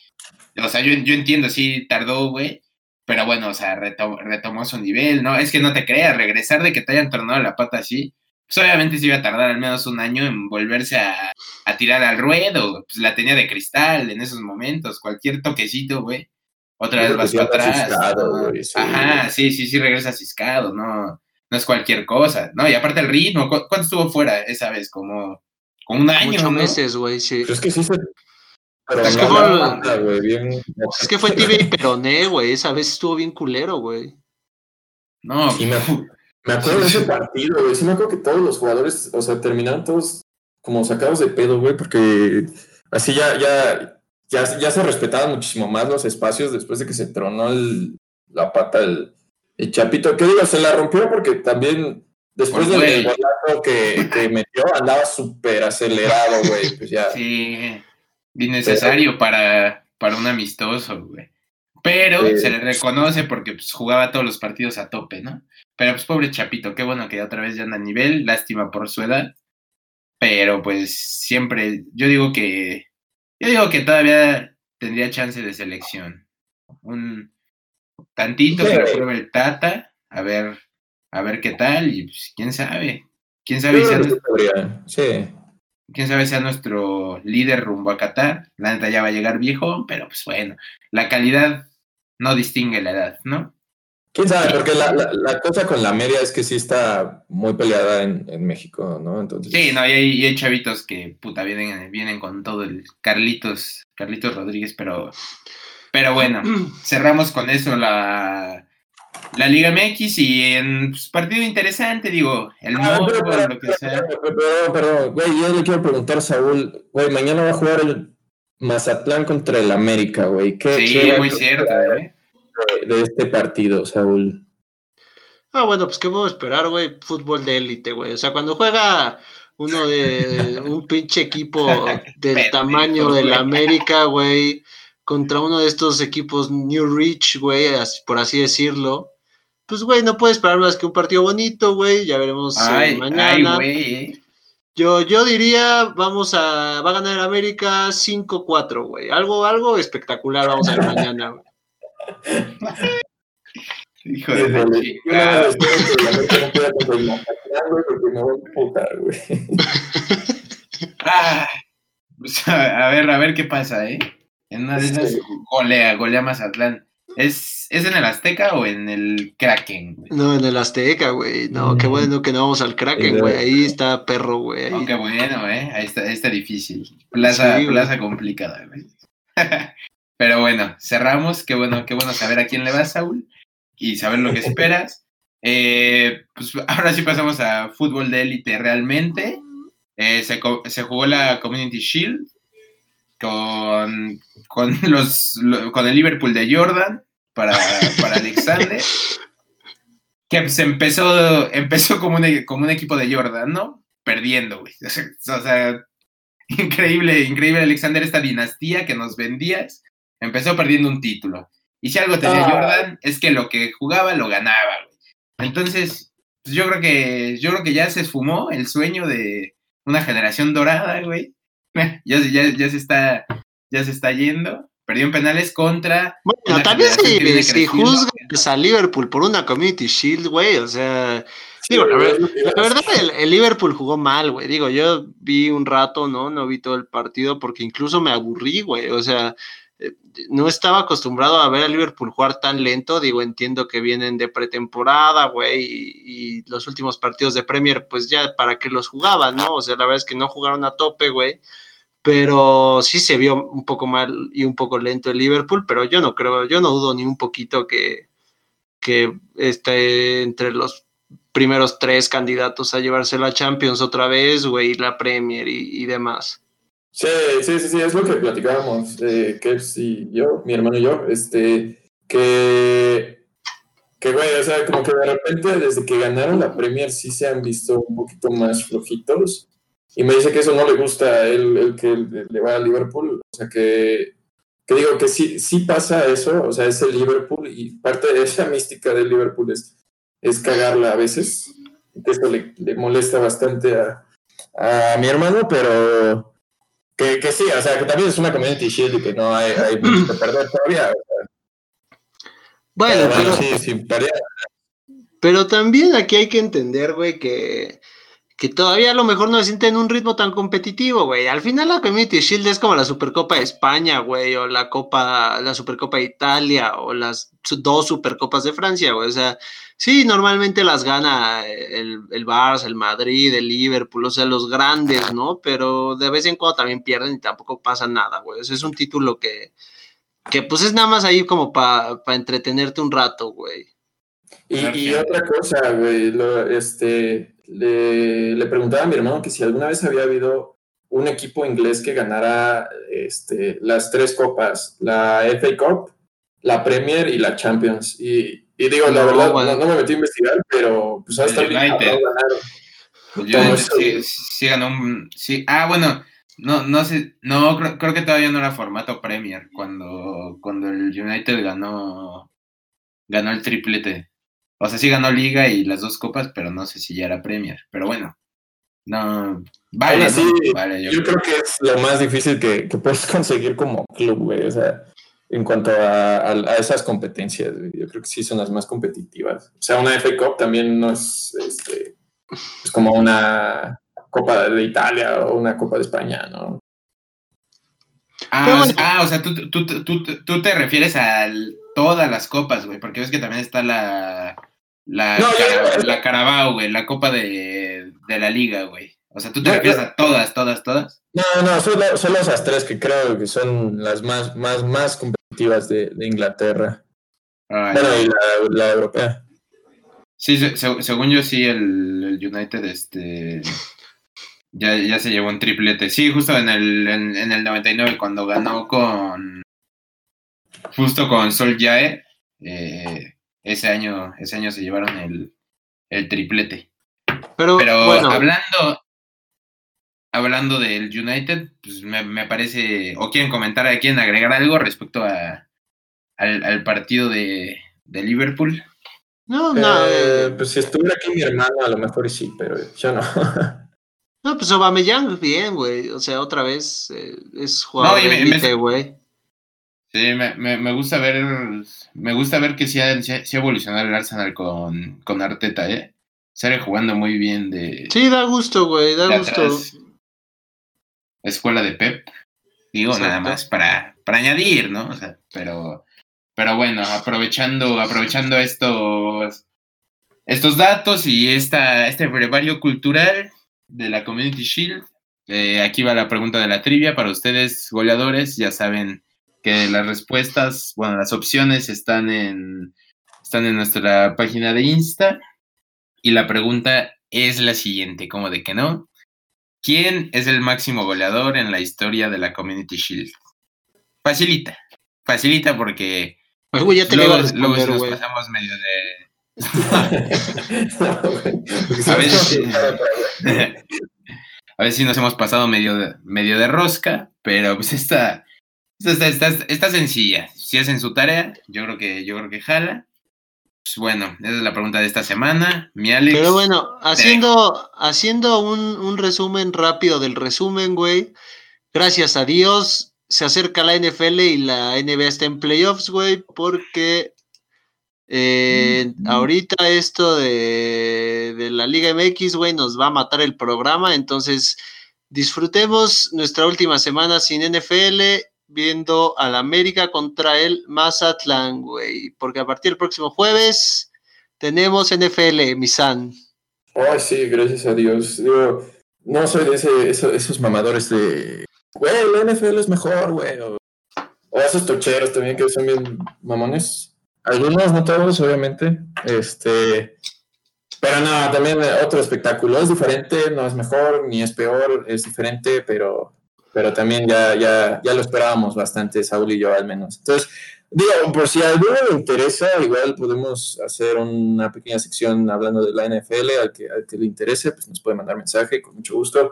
Speaker 2: O sea, yo, yo entiendo, sí tardó, güey. Pero bueno, o sea, reto- retomó su nivel, ¿no? Es que no te creas, regresar de que te hayan tornado la pata así, pues obviamente sí iba a tardar al menos un año en volverse a, a tirar al ruedo. Pues la tenía de cristal en esos momentos, cualquier toquecito, güey. Otra vez vas para atrás.
Speaker 1: ciscado, sí.
Speaker 2: Ajá, sí, sí, sí, regresa ciscado, no, no es cualquier cosa, ¿no? Y aparte el ritmo, ¿cu- ¿cuánto estuvo fuera esa vez? Como, como un año,
Speaker 3: ocho
Speaker 2: ¿no?
Speaker 3: meses, güey, sí.
Speaker 1: Pero es que sí se. Pero
Speaker 3: Es
Speaker 1: no
Speaker 3: que fue-
Speaker 1: la mata, güey, bien.
Speaker 3: Es que fue tibia y peroné, güey. Esa vez estuvo bien culero, güey.
Speaker 2: No,
Speaker 1: Sí, me, me acuerdo de ese partido, güey. Sí, me acuerdo que todos los jugadores, o sea, terminaron todos como sacados de pedo, güey, porque así ya, ya, ya, ya se respetaban muchísimo más los espacios después de que se tronó el- la pata el, el Chapito. ¿Qué digo? Se la rompió porque también después
Speaker 2: Por
Speaker 1: del golazo que, que metió andaba súper acelerado, güey. Pues ya.
Speaker 2: sí. Innecesario para, para un amistoso, güey. Pero se le reconoce porque pues, jugaba todos los partidos a tope, ¿no? Pero pues pobre Chapito, qué bueno que otra vez ya anda a nivel, lástima por su edad. Pero pues siempre, yo digo que, yo digo que todavía tendría chance de selección. Un tantito que lo pruebe el Tata, a ver, a ver qué tal, y pues quién sabe. Quién
Speaker 1: Yo
Speaker 2: sabe si
Speaker 1: creo
Speaker 2: sea
Speaker 1: que sí podría, Sí.
Speaker 2: Quién sabe sea nuestro líder rumbo a Qatar. La neta ya va a llegar viejo, pero pues bueno, la calidad no distingue la edad, ¿no?
Speaker 1: ¿Quién sabe? Porque la, la- la cosa con la media es que sí está muy peleada en, en México, ¿no? Entonces,
Speaker 2: Sí, no, y hay, y hay chavitos que puta vienen, vienen con todo el Carlitos, Carlitos Rodríguez, pero, pero bueno, cerramos con eso la, la Liga MX y en pues, partido interesante, digo, el
Speaker 1: Ah,
Speaker 2: morbo,
Speaker 1: pero,
Speaker 2: lo que sea.
Speaker 1: pero, pero, pero, güey, yo le quiero preguntar a Saúl, güey, mañana va a jugar el Mazatlán contra el América, güey. ¿Qué,
Speaker 2: Sí,
Speaker 1: qué
Speaker 2: muy cierto, ¿eh?
Speaker 1: de este partido, Saúl?
Speaker 3: Ah, bueno, pues qué puedo esperar, güey, fútbol de élite, güey. O sea, cuando juega uno de un pinche equipo del tamaño del. América, güey, contra uno de estos equipos New Rich, güey, por así decirlo. Pues, güey, no puedo esperar más que un partido bonito, güey. Ya veremos eh,
Speaker 2: Ay,
Speaker 3: mañana.
Speaker 2: güey,
Speaker 3: yo, yo diría, vamos a, va a ganar América 5-4, güey. Algo, algo espectacular vamos a ver mañana, güey.
Speaker 2: Hijo de la chica. Ah, pues, a a ver, a ver qué pasa, ¿eh? En una de esas
Speaker 1: Sí.
Speaker 2: golea, golea Mazatlán. ¿Es, ¿Es en el Azteca o en el Kraken? güey?
Speaker 3: No, en el Azteca, güey. No, qué
Speaker 1: Mm.
Speaker 3: bueno que no vamos al Kraken, güey. Ahí está perro, güey. ahí.
Speaker 2: Oh, qué bueno, ¿eh? Ahí está, ahí está difícil. Plaza,
Speaker 3: Sí,
Speaker 2: plaza complicada, güey. Pero bueno, cerramos. Qué bueno, qué bueno saber a quién le vas, Saúl, y saber lo que esperas. Eh, pues ahora sí pasamos a fútbol de élite realmente. Eh, se, co- se jugó la Community Shield con, con, los, lo- con el Liverpool de Jordan para, para Alexander. Que se empezó, empezó como, un, como un equipo de Jordan, ¿no? Perdiendo, güey. O sea, o sea, increíble, increíble Alexander, esta dinastía que nos vendías. Empezó perdiendo un título. Y si algo tenía
Speaker 1: Ah.
Speaker 2: Jordan, es que lo que jugaba lo ganaba, güey. Entonces, pues yo creo que, yo creo que ya se esfumó el sueño de una generación dorada, güey. Ya, se- ya, ya se está, ya se está yendo. Perdió en penales contra.
Speaker 3: Bueno, también si, si juzgas a Liverpool por una Community Shield, güey, o sea, digo, la, verdad el, el Liverpool jugó mal, güey. Digo, yo vi un rato, ¿no? No vi todo el partido porque incluso me aburrí, güey. O sea, no estaba acostumbrado a ver a Liverpool jugar tan lento. Digo, entiendo que vienen de pretemporada, güey, y, los últimos partidos de Premier, pues ya para qué los jugaban, ¿no? O sea, la verdad es que no jugaron a tope, güey pero sí se vio un poco mal y un poco lento el Liverpool, pero yo no creo, yo no dudo ni un poquito que, que esté entre los primeros tres candidatos a llevarse la Champions otra vez, güey, la Premier y demás.
Speaker 1: Sí, sí, sí, sí, es lo que platicábamos, eh, Kevs y yo, mi hermano y yo, este, que, que, güey, o sea, como que de repente desde que ganaron la Premier sí se han visto un poquito más flojitos, y me dice que eso no le gusta él, el que le va a Liverpool, o sea, que, que digo que sí, sí pasa eso, o sea, es el Liverpool, y parte de esa mística del Liverpool es, es cagarla a veces, que esto le, le molesta bastante a, a mi hermano, pero... Que, que sí, o sea, que también es una community shield y que no hay, hay mucho que perder todavía.
Speaker 3: Bueno,
Speaker 1: Pero
Speaker 3: pero,
Speaker 1: sí, sí, perder.
Speaker 3: pero también aquí hay que entender, güey, que, que todavía a lo mejor no se siente en un ritmo tan competitivo, güey. Al final la Community Shield es como la Supercopa de España, güey, o la Copa, la Supercopa de Italia, o las dos Supercopas de Francia, güey. O sea, sí, normalmente las gana el, el Barça, el Madrid, el Liverpool, o sea, los grandes, ¿no? Pero de vez en cuando también pierden y tampoco pasa nada, güey. O sea, es un título que, que pues es nada más ahí como para entretenerte un rato, güey.
Speaker 1: Y, y otra cosa, güey, lo, este, le, le preguntaba a mi hermano que si alguna vez había habido un equipo inglés que ganara este, las tres copas, la FA Cup, la Premier y la Champions. Y, y digo, la verdad, no, no me metí a investigar, pero pues hasta
Speaker 2: El United.
Speaker 1: ganaron.
Speaker 2: Sí, sí ganó un. Sí. Ah, bueno, No, no sé, no, creo, creo, que todavía no era formato Premier cuando, cuando el United ganó, ganó el triplete. O sea, sí ganó Liga y las dos copas, pero no sé si ya era Premier. Pero bueno, no, vale,
Speaker 1: sí, yo, creo. que es lo más difícil que, que puedes conseguir como club, güey. O sea, en cuanto a, a, esas competencias, yo creo que sí son las más competitivas. O sea, una FA Cup también no es, este, es como una Copa de Italia o una Copa de España, ¿no?
Speaker 2: Ah, ah o sea, tú, tú, tú, tú, te refieres a todas las copas, güey, porque ves que también está la, la, la Carabao, güey, la Copa de, de la Liga, güey. O sea, ¿tú te refieres a todas, todas, todas? No,
Speaker 1: no, solo, solo, esas tres que creo que son las más, más, más competitivas de, de Inglaterra. bueno, y la, la, europea.
Speaker 2: Sí, según yo sí, el, el, United este, ya, ya se llevó un triplete. Sí, justo en el, en, en el 99, cuando ganó con... Justo con Sol Jae, eh, ese año, ese año se llevaron el, el triplete. Pero, hablando, hablando del United, pues me, parece, o quieren comentar, quieren agregar algo respecto a, al, partido de, de, Liverpool.
Speaker 1: No, no. Eh, pues si estuviera aquí mi hermano, a lo mejor sí, pero yo no.
Speaker 3: no, pues Aubameyang bien, güey. O sea, otra vez eh, es jugador de güey.
Speaker 2: Sí, me, me, gusta ver, me gusta ver que sí ha, evolucionado el Arsenal con, con Arteta, ¿eh? Sale jugando muy bien de.
Speaker 3: Sí, da gusto, güey, da gusto
Speaker 2: escuela de Pep. Digo, nada más para, para añadir, ¿no? O sea, pero, pero bueno, aprovechando, aprovechando estos, estos datos y esta, este brevario cultural de la Community Shield, eh, aquí va la pregunta de la trivia para ustedes, goleadores. Ya saben que las respuestas, bueno, las opciones están en, están en nuestra página de Insta. Y la pregunta es la siguiente, como de que no. ¿Quién es el máximo goleador en la historia de la Community Shield? Facilita, facilita porque
Speaker 3: ya te
Speaker 2: luego, luego nos pasamos medio de... a, veces, a veces sí nos hemos pasado medio de, medio de rosca, pero pues esta, esta sencilla. Si hacen su tarea, yo creo que, yo creo que jala. Pues bueno, esa es la pregunta de esta semana. Mi
Speaker 3: Pero bueno, haciendo, haciendo un, un, resumen rápido del resumen, güey. Gracias a Dios se acerca la NFL y la NBA está en playoffs, güey, porque eh, ahorita esto de, de la Liga MX, güey, nos va a matar el programa. Entonces, disfrutemos nuestra última semana sin NFL viendo al América contra el Mazatlán, güey. Porque a partir del próximo jueves tenemos NFL, Misan.
Speaker 1: Ay, sí, gracias a Dios. no soy de ese, esos, mamadores de, güey, la NFL es mejor, güey. O, esos tocheros también que son bien mamones. Algunos, no todos, obviamente. Este, pero no, también otro espectáculo. Es diferente, no es mejor ni es peor, es diferente, pero pero también ya, ya, ya lo esperábamos bastante, Saúl y yo al menos. Entonces, digo, por si a alguno le interesa, igual podemos hacer una pequeña sección hablando de la NFL, al que, al que le interese, pues nos puede mandar mensaje, con mucho gusto.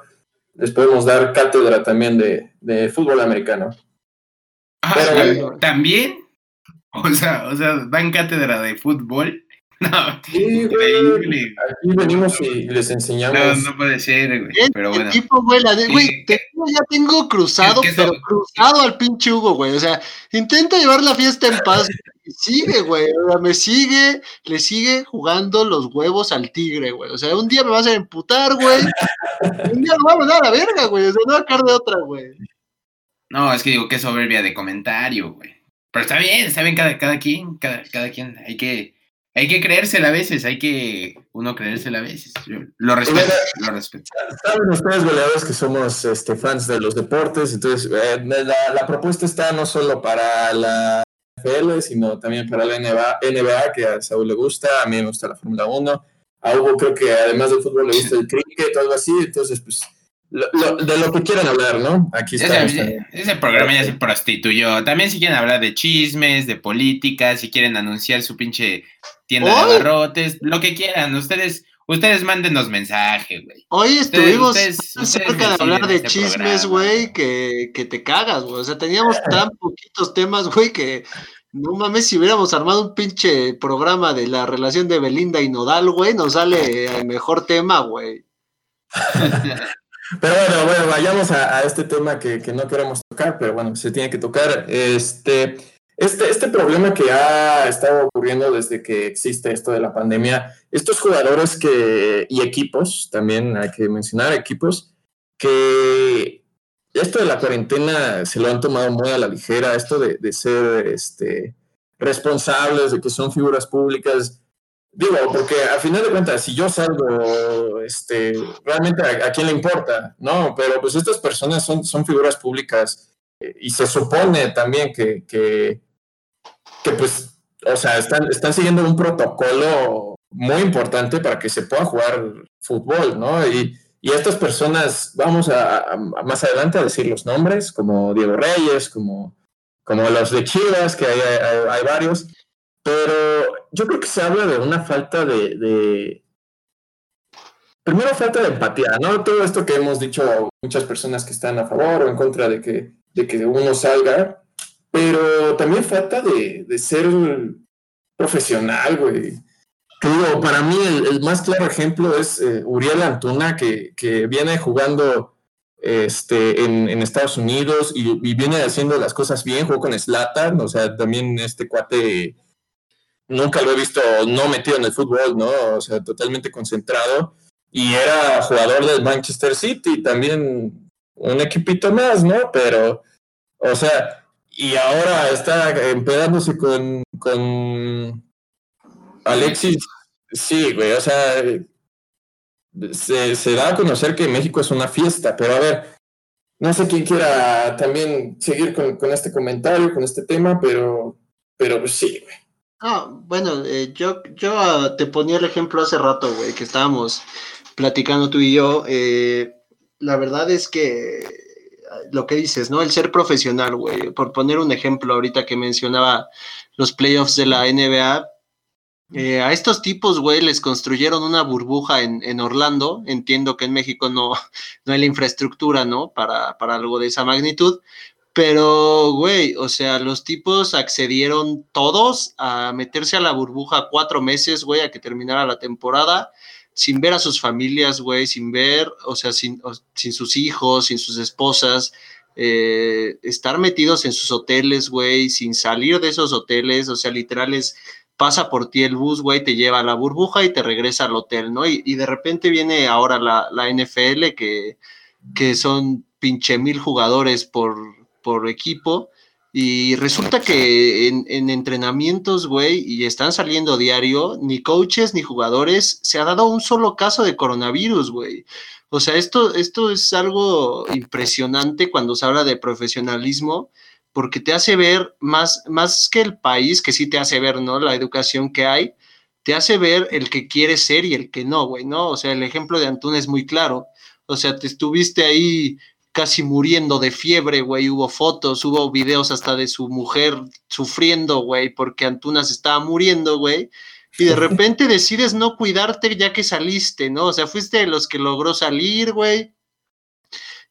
Speaker 1: Les podemos dar cátedra también de, de fútbol americano.
Speaker 2: Ah, ¿También? O sea, o sea, dan cátedra de fútbol. No,
Speaker 1: sí, increíble. Aquí venimos y les enseñamos.
Speaker 2: No, no puede ser, güey. Pero bueno.
Speaker 3: tipo, güey, la de, güey, ya tengo cruzado, pero cruzado al pinche Hugo, güey. O sea, intenta llevar la fiesta en paz. sigue, güey. O sea, me sigue, le sigue jugando los huevos al tigre, güey. O sea, un día me vas a emputar, güey. un día lo vamos a dar a la verga, güey. O sea, no va a caer de otra, güey.
Speaker 2: No, es que digo, qué soberbia de comentario, güey. Pero está bien, está bien cada, cada quien, cada, cada quien. Hay que hay que creérsela a veces, hay que uno creérsela a veces. lo respeto, lo respeto.
Speaker 1: Saben ustedes, goleadores, que somos este, fans de los deportes, entonces eh, la, propuesta está no solo para la NFL, sino también para la NBA, NBA, que a Saúl le gusta, a mí me gusta la Fórmula 1, a Hugo creo que además del fútbol le gusta el cricket o algo así, entonces pues de lo que quieran hablar, ¿no?
Speaker 2: Aquí está. Ese, programa ya se prostituyó. También si quieren hablar de chismes, de política, si quieren anunciar su pinche tienda de barrotes, lo que quieran. Ustedes, Ustedes mándenos mensaje, güey.
Speaker 3: Hoy estuvimos cerca de hablar de este chismes, güey, que, que, te cagas, güey. O sea, teníamos tan poquitos temas, güey, que no mames, si hubiéramos armado un pinche programa de la relación de Belinda y Nodal, güey, nos sale el mejor tema, güey.
Speaker 1: pero bueno, bueno, vayamos a, este tema que, que, no queremos tocar, pero bueno, se tiene que tocar. Este, este, este problema que ha estado ocurriendo desde que existe esto de la pandemia, estos jugadores que, y equipos, también hay que mencionar equipos, que esto de la cuarentena se lo han tomado muy a la ligera, esto de, de ser este, responsables, de que son figuras públicas. Digo, porque al final de cuentas, si yo salgo, este, realmente a, quién le importa, ¿no? Pero pues estas personas son, son figuras públicas y se supone también que, que, pues, o sea, están, están siguiendo un protocolo muy importante para que se pueda jugar fútbol, ¿no? Y, y estas personas, vamos a, más adelante a decir los nombres, como Diego Reyes, como, como los de Chivas, que hay, hay, varios, pero yo creo que se habla de una falta de, primero falta de empatía, ¿no? Todo esto que hemos dicho muchas personas que están a favor o en contra de que de que uno salga, pero también falta de, de ser profesional, güey. digo, para mí el, más claro ejemplo es eh, Uriel Antuna, que, que, viene jugando este, en Estados Unidos y, viene haciendo las cosas bien, jugó con Slatan, o sea, también este cuate nunca lo he visto no metido en el fútbol, ¿no? O sea, totalmente concentrado. Y era jugador del Manchester City, también un equipito más, ¿no? Pero, o sea, y ahora está empedándose con, con Alexis. Sí, güey, o sea, se, da a conocer que México es una fiesta, pero a ver, no sé quién quiera también seguir con, este comentario, con este tema, pero, pero sí, güey.
Speaker 3: Ah, bueno, eh, yo, yo ah, te ponía el ejemplo hace rato, güey, que estábamos platicando tú y yo. Eh, la verdad es que lo que dices, ¿no? El ser profesional, güey. Por poner un ejemplo ahorita que mencionaba los playoffs de la NBA, eh, a estos tipos, güey, les construyeron una burbuja en, en, Orlando. Entiendo que en México no, no hay la infraestructura, ¿no? Para, para algo de esa magnitud. Pero, güey, o sea, los tipos accedieron todos a meterse a la burbuja cuatro meses, güey, a que terminara la temporada sin ver a sus familias, güey, sin ver, o sea, sin, sin sus hijos, sin sus esposas, eh, estar metidos en sus hoteles, güey, sin salir de esos hoteles, o sea, literales, pasa por ti el bus, güey, te lleva a la burbuja y te regresa al hotel, ¿no? Y, de repente viene ahora la, la NFL, que, que son pinche mil jugadores por, por equipo, y resulta que en, entrenamientos, güey, y están saliendo diario, ni coaches ni jugadores, se ha dado un solo caso de coronavirus, güey. O sea, esto, esto es algo impresionante cuando se habla de profesionalismo, porque te hace ver más, más que el país, que sí te hace ver, ¿no? La educación que hay, te hace ver el que quiere ser y el que no, güey, ¿no? O sea, el ejemplo de Antún es muy claro. O sea, te estuviste ahí casi muriendo de fiebre, güey. Hubo fotos, hubo videos hasta de su mujer sufriendo, güey, porque Antunas estaba muriendo, güey. Y de repente decides no cuidarte ya que saliste, ¿no? O sea, fuiste de los que logró salir, güey.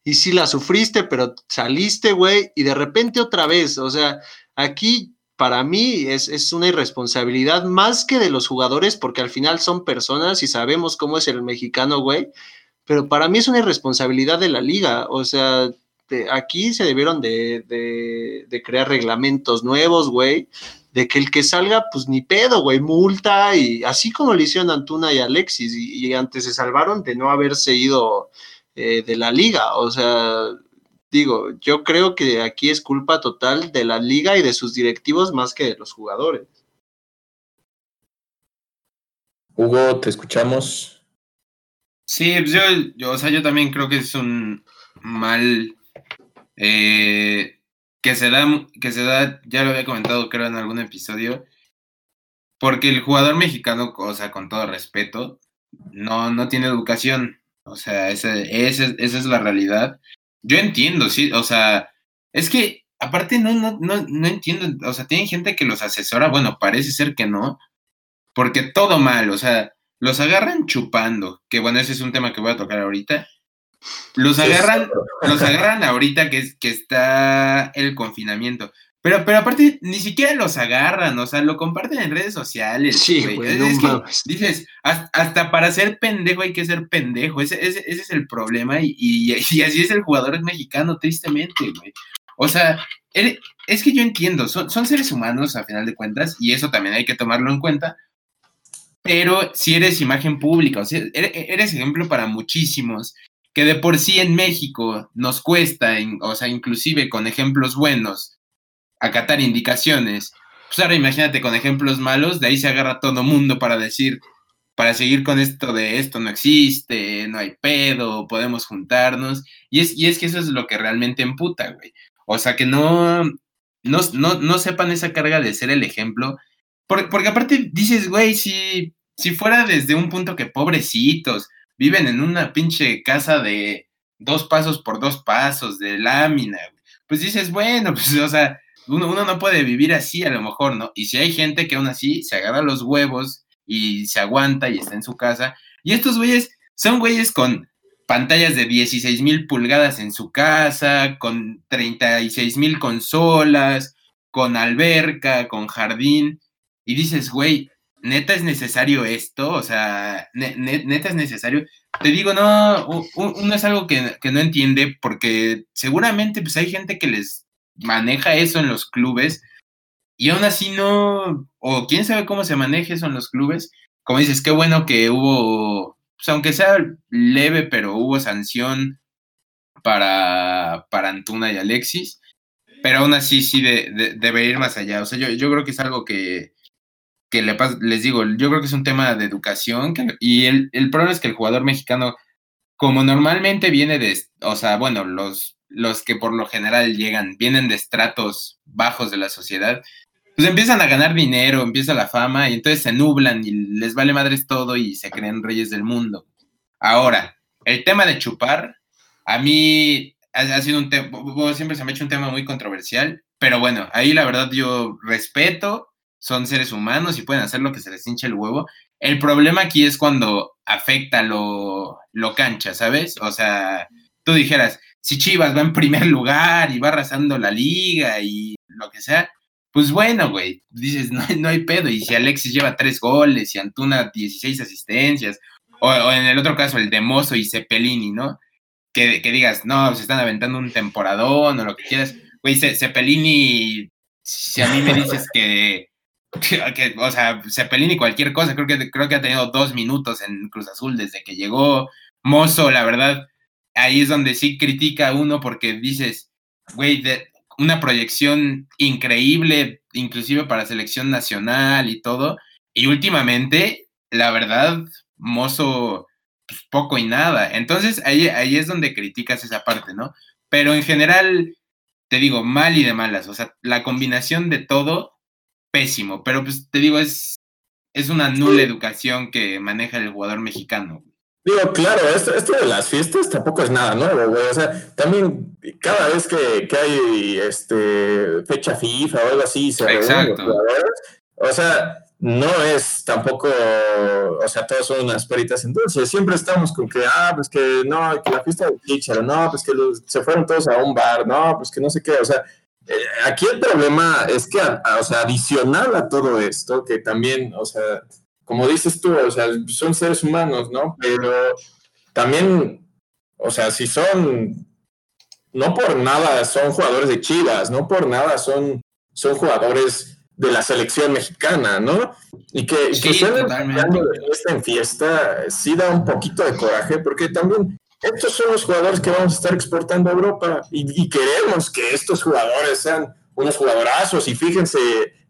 Speaker 3: Y sí la sufriste, pero saliste, güey. Y de repente otra vez, o sea, aquí para mí es, es, una irresponsabilidad más que de los jugadores, porque al final son personas y sabemos cómo es el mexicano, güey pero para mí es una irresponsabilidad de la liga. O sea, aquí se debieron de, crear reglamentos nuevos, güey, de que el que salga, pues ni pedo, güey, multa, y así como le hicieron Antuna y Alexis, y, antes se salvaron de no haberse ido eh, de la liga. O sea, digo, yo creo que aquí es culpa total de la liga y de sus directivos más que de los jugadores.
Speaker 1: Hugo, te escuchamos.
Speaker 2: Sí, pues yo, o sea, yo también creo que es un mal eh, que se da, que se da, ya lo había comentado creo en algún episodio, porque el jugador mexicano, o sea, con todo respeto, no, no tiene educación. O sea, esa, esa, es la realidad. Yo entiendo, sí, o sea, es que aparte no, no, no, no entiendo, o sea, tienen gente que los asesora, bueno, parece ser que no, porque todo mal, o sea, los agarran chupando, que bueno, ese es un tema que voy a tocar ahorita. Los agarran, los agarran ahorita que, que está el confinamiento. Pero, pero aparte, ni siquiera los agarran, o sea, lo comparten en redes sociales.
Speaker 3: Sí, güey,
Speaker 2: es que dices, hasta, hasta para ser pendejo hay que ser pendejo. Ese, ese, ese es el problema y, y, y así es el jugador mexicano, tristemente, güey. O sea, él- es que yo entiendo, son, son seres humanos a final de cuentas y eso también hay que tomarlo en cuenta. Pero si eres imagen pública, o sea, eres, ejemplo para muchísimos que de por sí en México nos cuesta, o sea, inclusive con ejemplos buenos, acatar indicaciones. Pues ahora imagínate con ejemplos malos, de ahí se agarra todo mundo para decir, para seguir con esto de esto no existe, no hay pedo, podemos juntarnos. Y es, y es que eso es lo que realmente emputa, güey. O sea, que no, no, no, no sepan esa carga de ser el ejemplo. Por- porque aparte dices, güey, si, si fuera desde un punto que pobrecitos, viven en una pinche casa de dos pasos por dos pasos, de lámina, pues dices, bueno, pues, o sea, uno, uno no puede vivir así a lo mejor, ¿no? Y si hay gente que aún así se agarra los huevos y se aguanta y está en su casa, y estos güeyes son güeyes con pantallas de 16 mil pulgadas en su casa, con 36 mil consolas, con alberca, con jardín, y dices, güey, neta es necesario esto, o sea, ne- ne- neta es necesario. Te digo, no, uno es algo que, que no entiende porque seguramente pues hay gente que les maneja eso en los clubes y aún así no, o quién sabe cómo se maneja eso en los clubes. Como dices, qué bueno que hubo, pues aunque sea leve, pero hubo sanción para, para Antuna y Alexis, pero aún así sí de- de- debe ir más allá. O sea, yo, yo creo que es algo que, que le les digo, yo creo que es un tema de educación y el, el problema es que el jugador mexicano, como normalmente viene de, o sea, bueno, los, los que por lo general llegan, vienen de estratos bajos de la sociedad, pues empiezan a ganar dinero, empieza la fama y entonces se nublan y les vale madres todo y se creen reyes del mundo. Ahora, el tema de chupar, a mí ha sido un tema, siempre se me ha hecho un tema muy controversial, pero bueno, ahí la verdad yo respeto, son seres humanos y pueden hacer lo que se les hinche el huevo. El problema aquí es cuando afecta lo, lo cancha, ¿sabes? O sea, tú dijeras, si Chivas va en primer lugar y va arrasando la liga y lo que sea, pues bueno, güey, dices, no, no hay pedo. Y si Alexis lleva tres goles y Antuna 16 asistencias, o, en el otro caso el de Mozo y Cepelini, ¿no? Que, que digas, no, se están aventando un temporadón o lo que quieras. Güey, Ce- Cepelini, si a mí me dices que, que, o sea, Cepelini cualquier cosa, creo que, creo que ha tenido dos minutos en Cruz Azul desde que llegó. Mozo, la verdad, ahí es donde sí critica a uno porque dices, güey, una proyección increíble, inclusive para selección nacional y todo. Y últimamente, la verdad, Mozo, pues poco y nada. Entonces ahí, ahí es donde criticas esa parte, ¿no? Pero en general, te digo, mal y de malas. O sea, la combinación de todo, pésimo. Pero pues te digo, es, es una nula educación que maneja el jugador mexicano.
Speaker 1: Digo, claro, esto, esto de las fiestas tampoco es nada nuevo, güey. O sea, también cada vez que, que hay este fecha FIFA o algo así, se reúnen los
Speaker 2: Exacto.
Speaker 1: jugadores, o sea, no es tampoco, o sea, todos son unas peritas en dulce. Siempre estamos con que, ah, pues que no, que la fiesta de Chicharo, no, pues que los- se fueron todos a un bar, no, pues que no sé qué, o sea, eh, aquí el problema es que, a- a- o sea, adicional a todo esto, que también, o sea, como dices tú, o sea, son seres humanos, ¿no? Pero también, o sea, si son, no por nada son jugadores de Chivas, no por nada son, son jugadores de la selección mexicana, ¿no? Y que, que
Speaker 2: Sí,
Speaker 1: cambiando de fiesta en fiesta, sí da un poquito de coraje, porque también estos son los jugadores que vamos a estar exportando a Europa y, queremos que estos jugadores sean unos jugadorazos y fíjense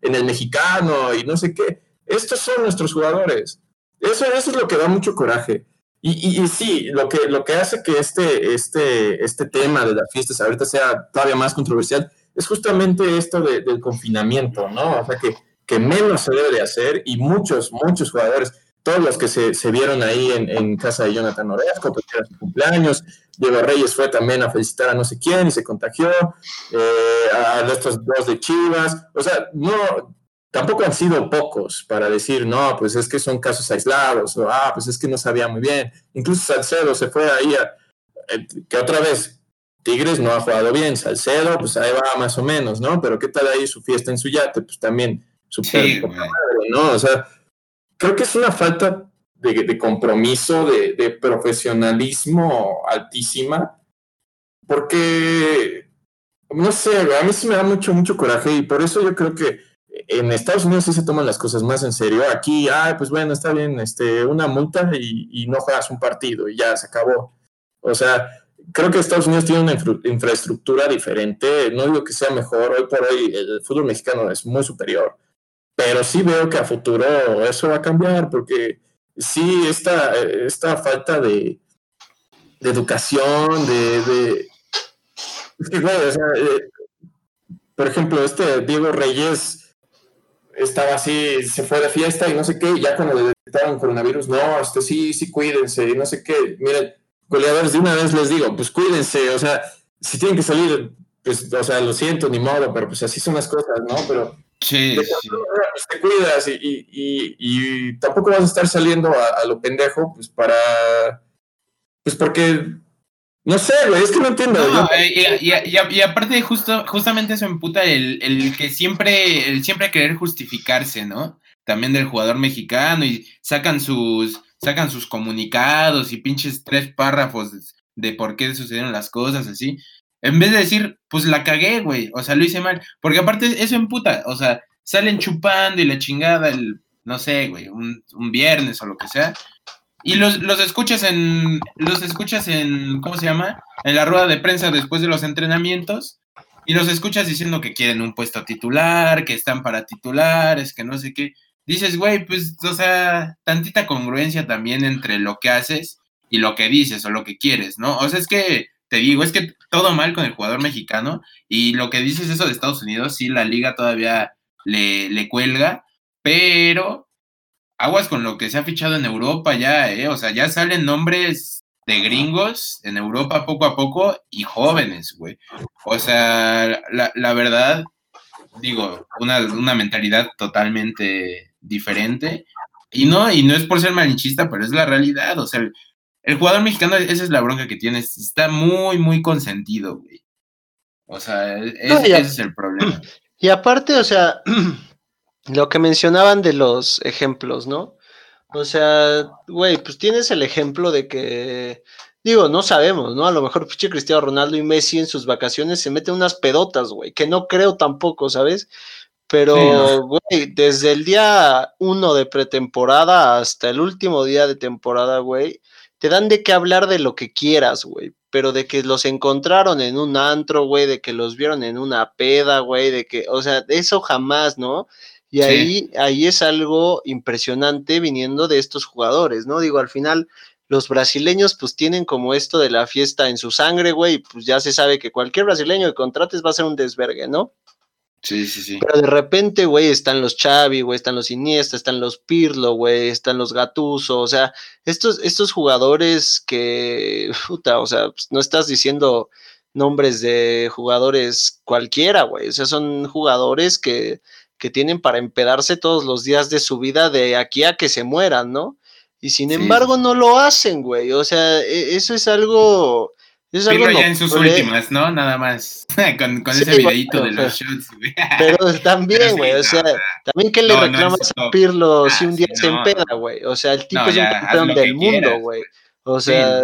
Speaker 1: en el mexicano y no sé qué. Estos son nuestros jugadores. Eso, es lo que da mucho coraje. Y sí, lo que, lo que hace que este, este, este tema de las fiestas ahorita sea todavía más controversial es justamente esto de- del confinamiento, ¿no? O sea, que, que menos se debe de hacer y muchos, muchos jugadores, todos los que se, se vieron ahí en, en casa de Jonathan Orozco, porque era su cumpleaños, Diego Reyes fue también a felicitar a no sé quién y se contagió, eh, a estos dos de Chivas, o sea, no, tampoco han sido pocos para decir, no, pues es que son casos aislados, o ah, pues es que no sabía muy bien. Incluso Salcedo se fue ahí, a, eh, que otra vez, Tigres no ha jugado bien, Salcedo, pues ahí va más o menos, ¿no? Pero ¿qué tal ahí su fiesta en su yate? Pues también súper ¿no? O sea, creo que es una falta de, compromiso, de, profesionalismo altísima, porque, no sé, a mí sí me da mucho, mucho coraje y por eso yo creo que en Estados Unidos sí se toman las cosas más en serio. Aquí, ah, pues bueno, está bien, este, una multa y no juegas un partido y ya se acabó. O sea, creo que Estados Unidos tiene una infraestructura diferente. No digo que sea mejor, hoy por hoy el fútbol mexicano es muy superior, pero sí veo que a futuro eso va a cambiar porque sí, esta, esta falta de, de educación, de, de... Es que, bueno, o sea, eh, por ejemplo, este Diego Reyes estaba así, se fue de fiesta y no sé qué, ya cuando le detectaron coronavirus, no, este sí, sí, cuídense, y no sé qué. Miren, goleadores, de una vez les digo, pues cuídense, o sea, si tienen que salir, pues, o sea, lo siento, ni modo, pero pues así son las cosas, ¿no? Pero
Speaker 2: sí,
Speaker 1: pues, te cuidas y, y, tampoco vas a estar saliendo a, lo pendejo, pues para, pues porque, no sé, güey, es que no entiendo.
Speaker 2: Eh, y, aparte, justo, justamente eso emputa el, el que siempre, el siempre querer justificarse, ¿no? También del jugador mexicano y sacan sus sacan sus comunicados y pinches tres párrafos de, por qué sucedieron las cosas, así. En vez de decir, pues la cagué, güey, o sea, lo hice mal. Porque aparte eso emputa, o sea, salen chupando y la chingada el, no sé, güey, un, viernes o lo que sea. Y los, los escuchas en, los escuchas en, ¿cómo se llama? En la rueda de prensa después de los entrenamientos. Y los escuchas diciendo que quieren un puesto titular, que están para titulares, que no sé qué dices, güey, pues, o sea, tantita congruencia también entre lo que haces y lo que dices o lo que quieres, ¿no? O sea, es que, te digo, es que todo mal con el jugador mexicano y lo que dices eso de Estados Unidos, sí, la liga todavía le, le cuelga, pero aguas con lo que se ha fichado en Europa ya, ¿eh? O sea, ya salen nombres de gringos en Europa poco a poco y jóvenes, güey. O sea, la, la verdad, digo, una, una mentalidad totalmente diferente. Y no, y no es por ser malinchista, pero es la realidad. O sea, el, jugador mexicano, esa es la bronca que tiene, está muy, muy consentido, güey. O sea, ese es el problema.
Speaker 3: Y aparte, o sea, lo que mencionaban de los ejemplos, ¿no? O sea, güey, pues tienes el ejemplo de que, digo, no sabemos, ¿no? A lo mejor pinche Cristiano Ronaldo y Messi en sus vacaciones se meten unas pedotas, güey, que no creo tampoco, ¿sabes? Pero, güey, desde el día uno de pretemporada hasta el último día de temporada, güey, te dan de qué hablar de lo que quieras, güey. Pero de que los encontraron en un antro, güey, de que los vieron en una peda, güey, de que, o sea, eso jamás, ¿no? Y ahí, ahí es algo impresionante viniendo de estos jugadores, ¿no? Digo, al final, los brasileños pues tienen como esto de la fiesta en su sangre, güey, pues ya se sabe que cualquier brasileño que contrates va a ser un desvergue, ¿no?
Speaker 2: Sí, sí, sí.
Speaker 3: Pero de repente, güey, están los Xavi, güey, están los Iniesta, están los Pirlo, güey, están los Gatuso, o sea, estos, estos jugadores que, puta, o sea, pues, no estás diciendo nombres de jugadores cualquiera, güey, o sea, son jugadores que, que tienen para empedarse todos los días de su vida de aquí a que se mueran, ¿no? Y sin embargo no lo hacen, güey, o sea, e, eso es algo
Speaker 2: es algo ya en sus últimas, ¿no? Nada más. con, con ese videito de los shots,
Speaker 3: güey. Pero también, güey, o sea, también que le reclamas a Pirlo si un día se empeda, güey. O sea, el tipo es un campeón del mundo, güey. O sea,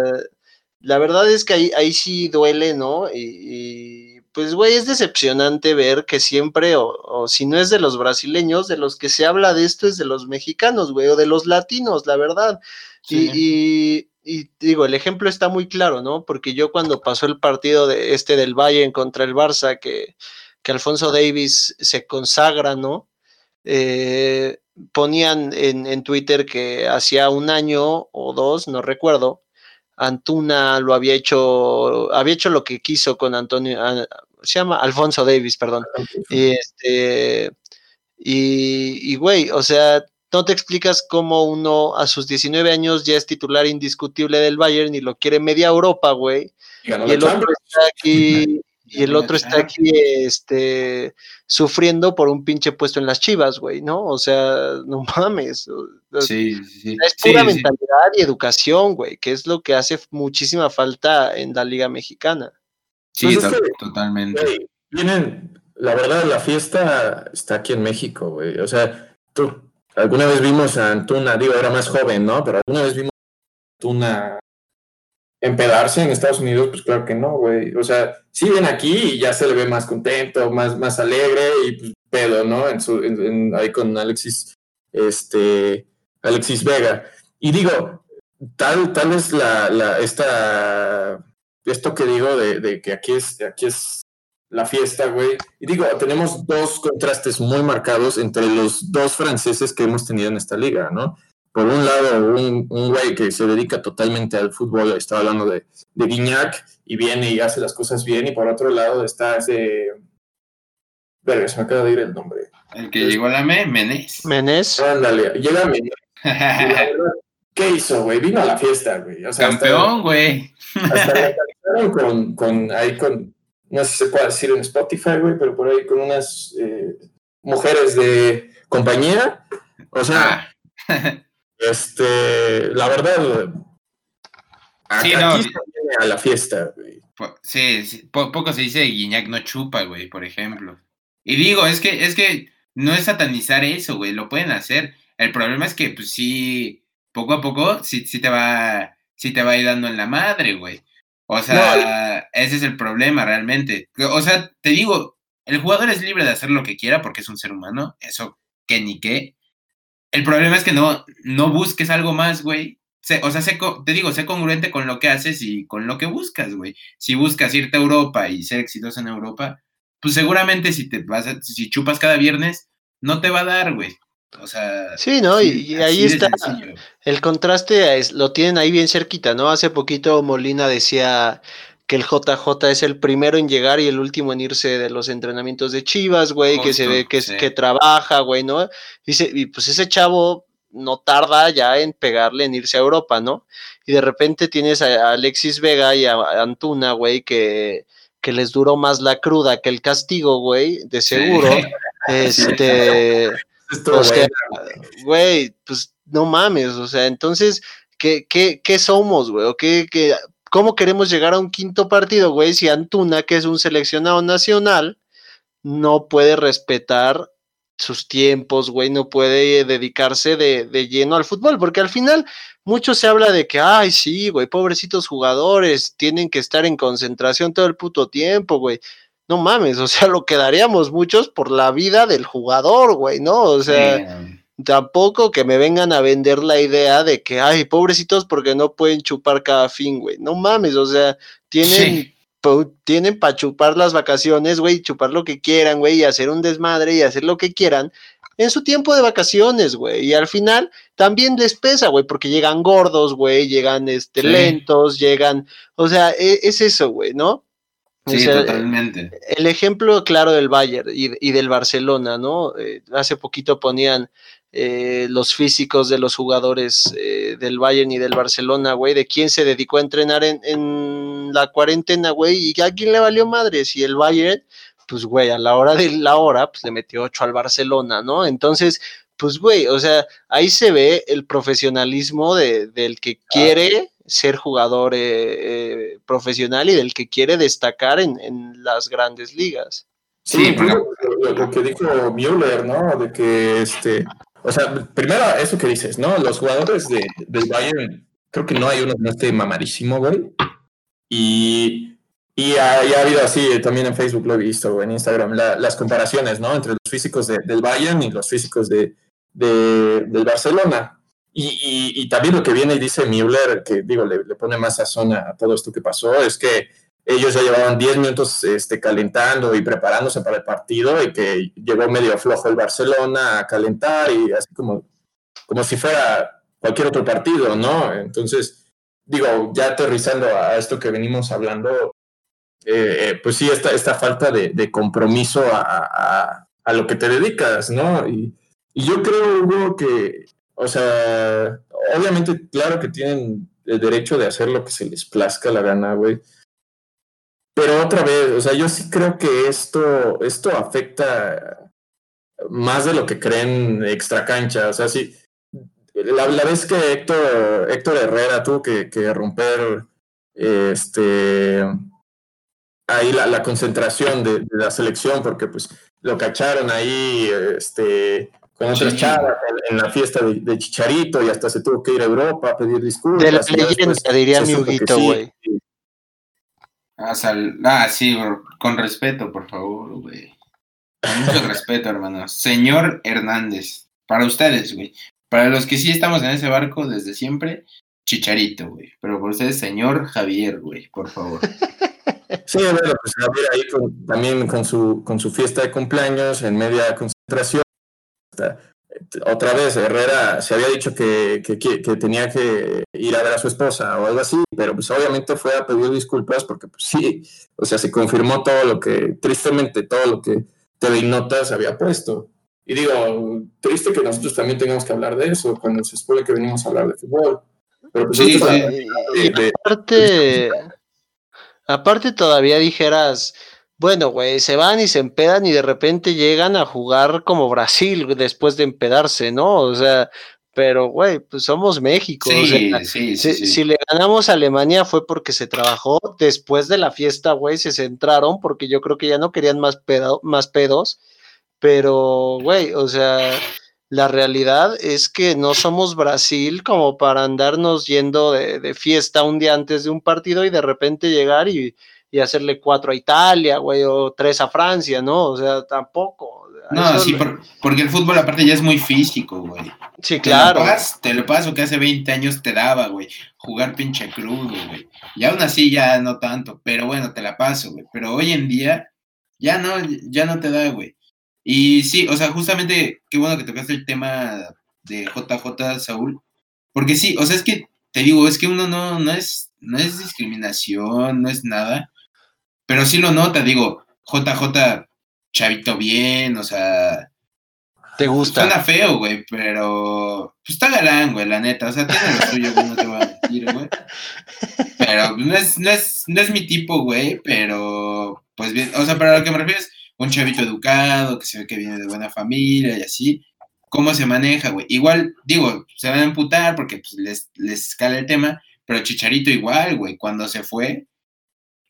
Speaker 3: la verdad es que ahí, ahí sí duele, ¿no? Y, pues, güey, es decepcionante ver que siempre, o, o, si no es de los brasileños, de los que se habla de esto es de los mexicanos, güey, o de los latinos, la verdad. y y digo, el ejemplo está muy claro, ¿no? Porque yo cuando pasó el partido de este del Bayern contra el Barça, que, que Alfonso Davis se consagra, ¿no? Eh, ponían en, en, Twitter que hacía un año o dos, no recuerdo, Antuna lo había hecho, había hecho lo que quiso con Antonio, se llama Alfonso Davis, perdón. Y este, y, y güey, o sea, no te explicas cómo uno a sus 19 años ya es titular indiscutible del Bayern y lo quiere media Europa, güey. Y, el otro está aquí y el otro está aquí este, sufriendo por un pinche puesto en las chivas, güey, ¿no? O sea, no mames.
Speaker 2: Sí, sí.
Speaker 3: Es pura mentalidad y educación, güey, que es lo que hace muchísima falta en la Liga Mexicana.
Speaker 2: Sí, pues totalmente.
Speaker 1: vienen, la verdad, la fiesta está aquí en México, güey. O sea, tú, alguna vez vimos a Antuna, digo, era más joven, ¿no? Pero alguna vez vimos a Antuna empedarse en Estados Unidos, pues claro que no, güey. O sea, sí ven aquí y ya se le ve más contento, más, más alegre y pues pedo, ¿no? En su, ahí con Alexis, este, Alexis Vega. Y digo, tal, tal es la, la, esta, esto que digo de, de que aquí es, aquí es la fiesta, güey. Y digo, tenemos dos contrastes muy marcados entre los dos franceses que hemos tenido en esta liga, ¿no? por un lado, un, güey que se dedica totalmente al fútbol, estaba hablando de, de Guignac, y viene y hace las cosas bien, y por otro lado está ese... Verga, se me acaba de ir el nombre.
Speaker 2: El que llegó a la M, Menés.
Speaker 3: Menés.
Speaker 1: Ándale, llega Menés. ¿Qué hizo, güey? Vino a la fiesta, güey. O
Speaker 2: sea, Campeón, güey.
Speaker 1: Hasta, con, con, ahí con, no sé si se puede decir en Spotify, güey, pero por ahí con unas eh, mujeres de compañía. O sea, ah. Este, la verdad,
Speaker 2: sí, no,
Speaker 1: a la fiesta,
Speaker 2: Sí, poco se dice Guiñac no chupa, güey, por ejemplo. Y digo, es que, es que no es satanizar eso, güey, lo pueden hacer. El problema es que, pues sí, poco a poco sí, sí te va, sí te va a ir dando en la madre, güey. O sea, ese es el problema realmente. O sea, te digo, el jugador es libre de hacer lo que quiera porque es un ser humano, eso que ni qué. El problema es que no, no busques algo más, güey. o sea, te digo, sé congruente con lo que haces y con lo que buscas, güey. Si buscas irte a Europa y ser exitoso en Europa, pues seguramente si te vas si chupas cada viernes, no te va a dar, güey. O sea.
Speaker 3: Sí, ¿no? y, ahí está. El contraste lo tienen ahí bien cerquita, ¿no? Hace poquito Molina decía que el JJ es el primero en llegar y el último en irse de los entrenamientos de Chivas, güey, que se ve que, que trabaja, güey, ¿no? Dice, y pues ese chavo no tarda ya en pegarle en irse a Europa, ¿no? Y de repente tienes a Alexis Vega y a Antuna, güey, que, que les duró más la cruda que el castigo, güey, de seguro. Este, o sea, güey, pues no mames, o sea, entonces, ¿qué, qué, qué somos, güey? ¿O qué, qué, ¿Cómo queremos llegar a un quinto partido, güey? Si Antuna, que es un seleccionado nacional, no puede respetar sus tiempos, güey, no puede dedicarse de, de, lleno al fútbol, porque al final mucho se habla de que, ay, sí, güey, pobrecitos jugadores, tienen que estar en concentración todo el puto tiempo, güey. No mames, o sea, lo quedaríamos muchos por la vida del jugador, güey, ¿no? O sea, Tampoco que me vengan a vender la idea de que, ay, pobrecitos porque no pueden chupar cada fin, güey. No mames, o sea, tienen, tienen para chupar las vacaciones, güey, chupar lo que quieran, güey, y hacer un desmadre y hacer lo que quieran en su tiempo de vacaciones, güey. Y al final también les pesa, güey, porque llegan gordos, güey, llegan este, lentos, llegan, o sea, e, es, eso, güey, ¿no?
Speaker 2: Sí, totalmente.
Speaker 3: El ejemplo claro del Bayern y, del Barcelona, ¿no? Eh, hace poquito ponían eh, los físicos de los jugadores eh, del Bayern y del Barcelona, güey, de quién se dedicó a entrenar en, la cuarentena, güey, y a quién le valió madre, si el Bayern, pues, güey, a la hora de la hora, pues le metió ocho al Barcelona, ¿no? Entonces, pues, güey, o sea, ahí se ve el profesionalismo de, del que quiere ser jugador eh, profesional y del que quiere destacar en, en las grandes ligas.
Speaker 1: Sí, lo, que dijo Müller, ¿no? De que este, o sea, primero eso que dices, ¿no? Los jugadores de, del Bayern, creo que no hay uno que no esté mamadísimo, güey. Y, y ha, ha, habido así, también en Facebook lo he visto, en Instagram, las comparaciones, ¿no? Entre los físicos del Bayern y los físicos de, de del Barcelona. Y, también lo que viene y dice Müller, que digo, le, le pone más sazón a todo esto que pasó, es que ellos ya llevaban 10 minutos este, calentando y preparándose para el partido y que llegó medio flojo el Barcelona a calentar y así como, como si fuera cualquier otro partido, ¿no? Entonces, digo, ya aterrizando a esto que venimos hablando, eh, eh, pues sí, esta, esta falta de, compromiso a, a, lo que te dedicas, ¿no? Y, y yo creo, Hugo, que, o sea, obviamente, claro que tienen el derecho de hacer lo que se les plazca la gana, güey pero otra vez, o sea, yo sí creo que esto, esto afecta más de lo que creen extra cancha. O sea, sí, la, vez que Héctor, Héctor Herrera tuvo que, romper este ahí la, concentración de, la selección, porque pues lo cacharon ahí este, con otras chavas en, la fiesta de, Chicharito y hasta se tuvo que ir a Europa a pedir disculpas.
Speaker 3: De la leyenda, diría mi güey.
Speaker 2: Ah, ah, sí, con respeto, por favor, güey. Con mucho respeto, hermanos. Señor Hernández, para ustedes, güey. Para los que sí estamos en ese barco desde siempre, Chicharito, güey. Pero por ustedes, señor Javier, güey, por favor.
Speaker 1: Sí, bueno, pues Javier ahí también con su, con su fiesta de cumpleaños en media concentración. Otra vez, Herrera se había dicho que, que, que, tenía que ir a ver a su esposa o algo así, pero pues obviamente fue a pedir disculpas porque pues sí, o sea, se confirmó todo lo que, tristemente, todo lo que TV Notas había puesto. Y digo, triste que nosotros también tengamos que hablar de eso cuando se supone que venimos a hablar de fútbol. Pero pues sí,
Speaker 3: aparte, aparte todavía dijeras, bueno, güey, se van y se empedan y de repente llegan a jugar como Brasil después de empedarse, ¿no? O sea, pero, güey, pues somos México. Sí, sí, sí, si, le ganamos a Alemania fue porque se trabajó. Después de la fiesta, güey, se centraron porque yo creo que ya no querían más, más pedos. Pero, güey, o sea, la realidad es que no somos Brasil como para andarnos yendo de, fiesta un día antes de un partido y de repente llegar y, y hacerle cuatro a Italia, güey, o tres a Francia, ¿no? O sea, tampoco.
Speaker 2: No, sí, porque el fútbol aparte ya es muy físico, güey.
Speaker 3: Sí, claro.
Speaker 2: Te lo, paso, que hace 20 años te daba, güey. Jugar pinche crudo, güey. Y aún así ya no tanto, pero bueno, te la paso, güey. Pero hoy en día ya no, ya no te da, güey. Y sí, o sea, justamente, qué bueno que tocaste el tema de JJ Saúl. Porque sí, o sea, es que, te digo, es que uno no, no es, no es discriminación, no es nada. Pero sí lo nota, digo, JJ chavito bien, o sea.
Speaker 3: ¿Te gusta?
Speaker 2: Suena feo, güey, pero. Pues está galán, güey, la neta. O sea, tiene lo suyo, güey, no te voy a mentir, güey. Pero no es, no es, no es mi tipo, güey, pero. Pues bien, o sea, para lo que me refiero es un chavito educado, que se ve que viene de buena familia y así. ¿Cómo se maneja, güey? Igual, digo, se van a emputar porque pues, les, les escala el tema, pero Chicharito igual, güey, cuando se fue,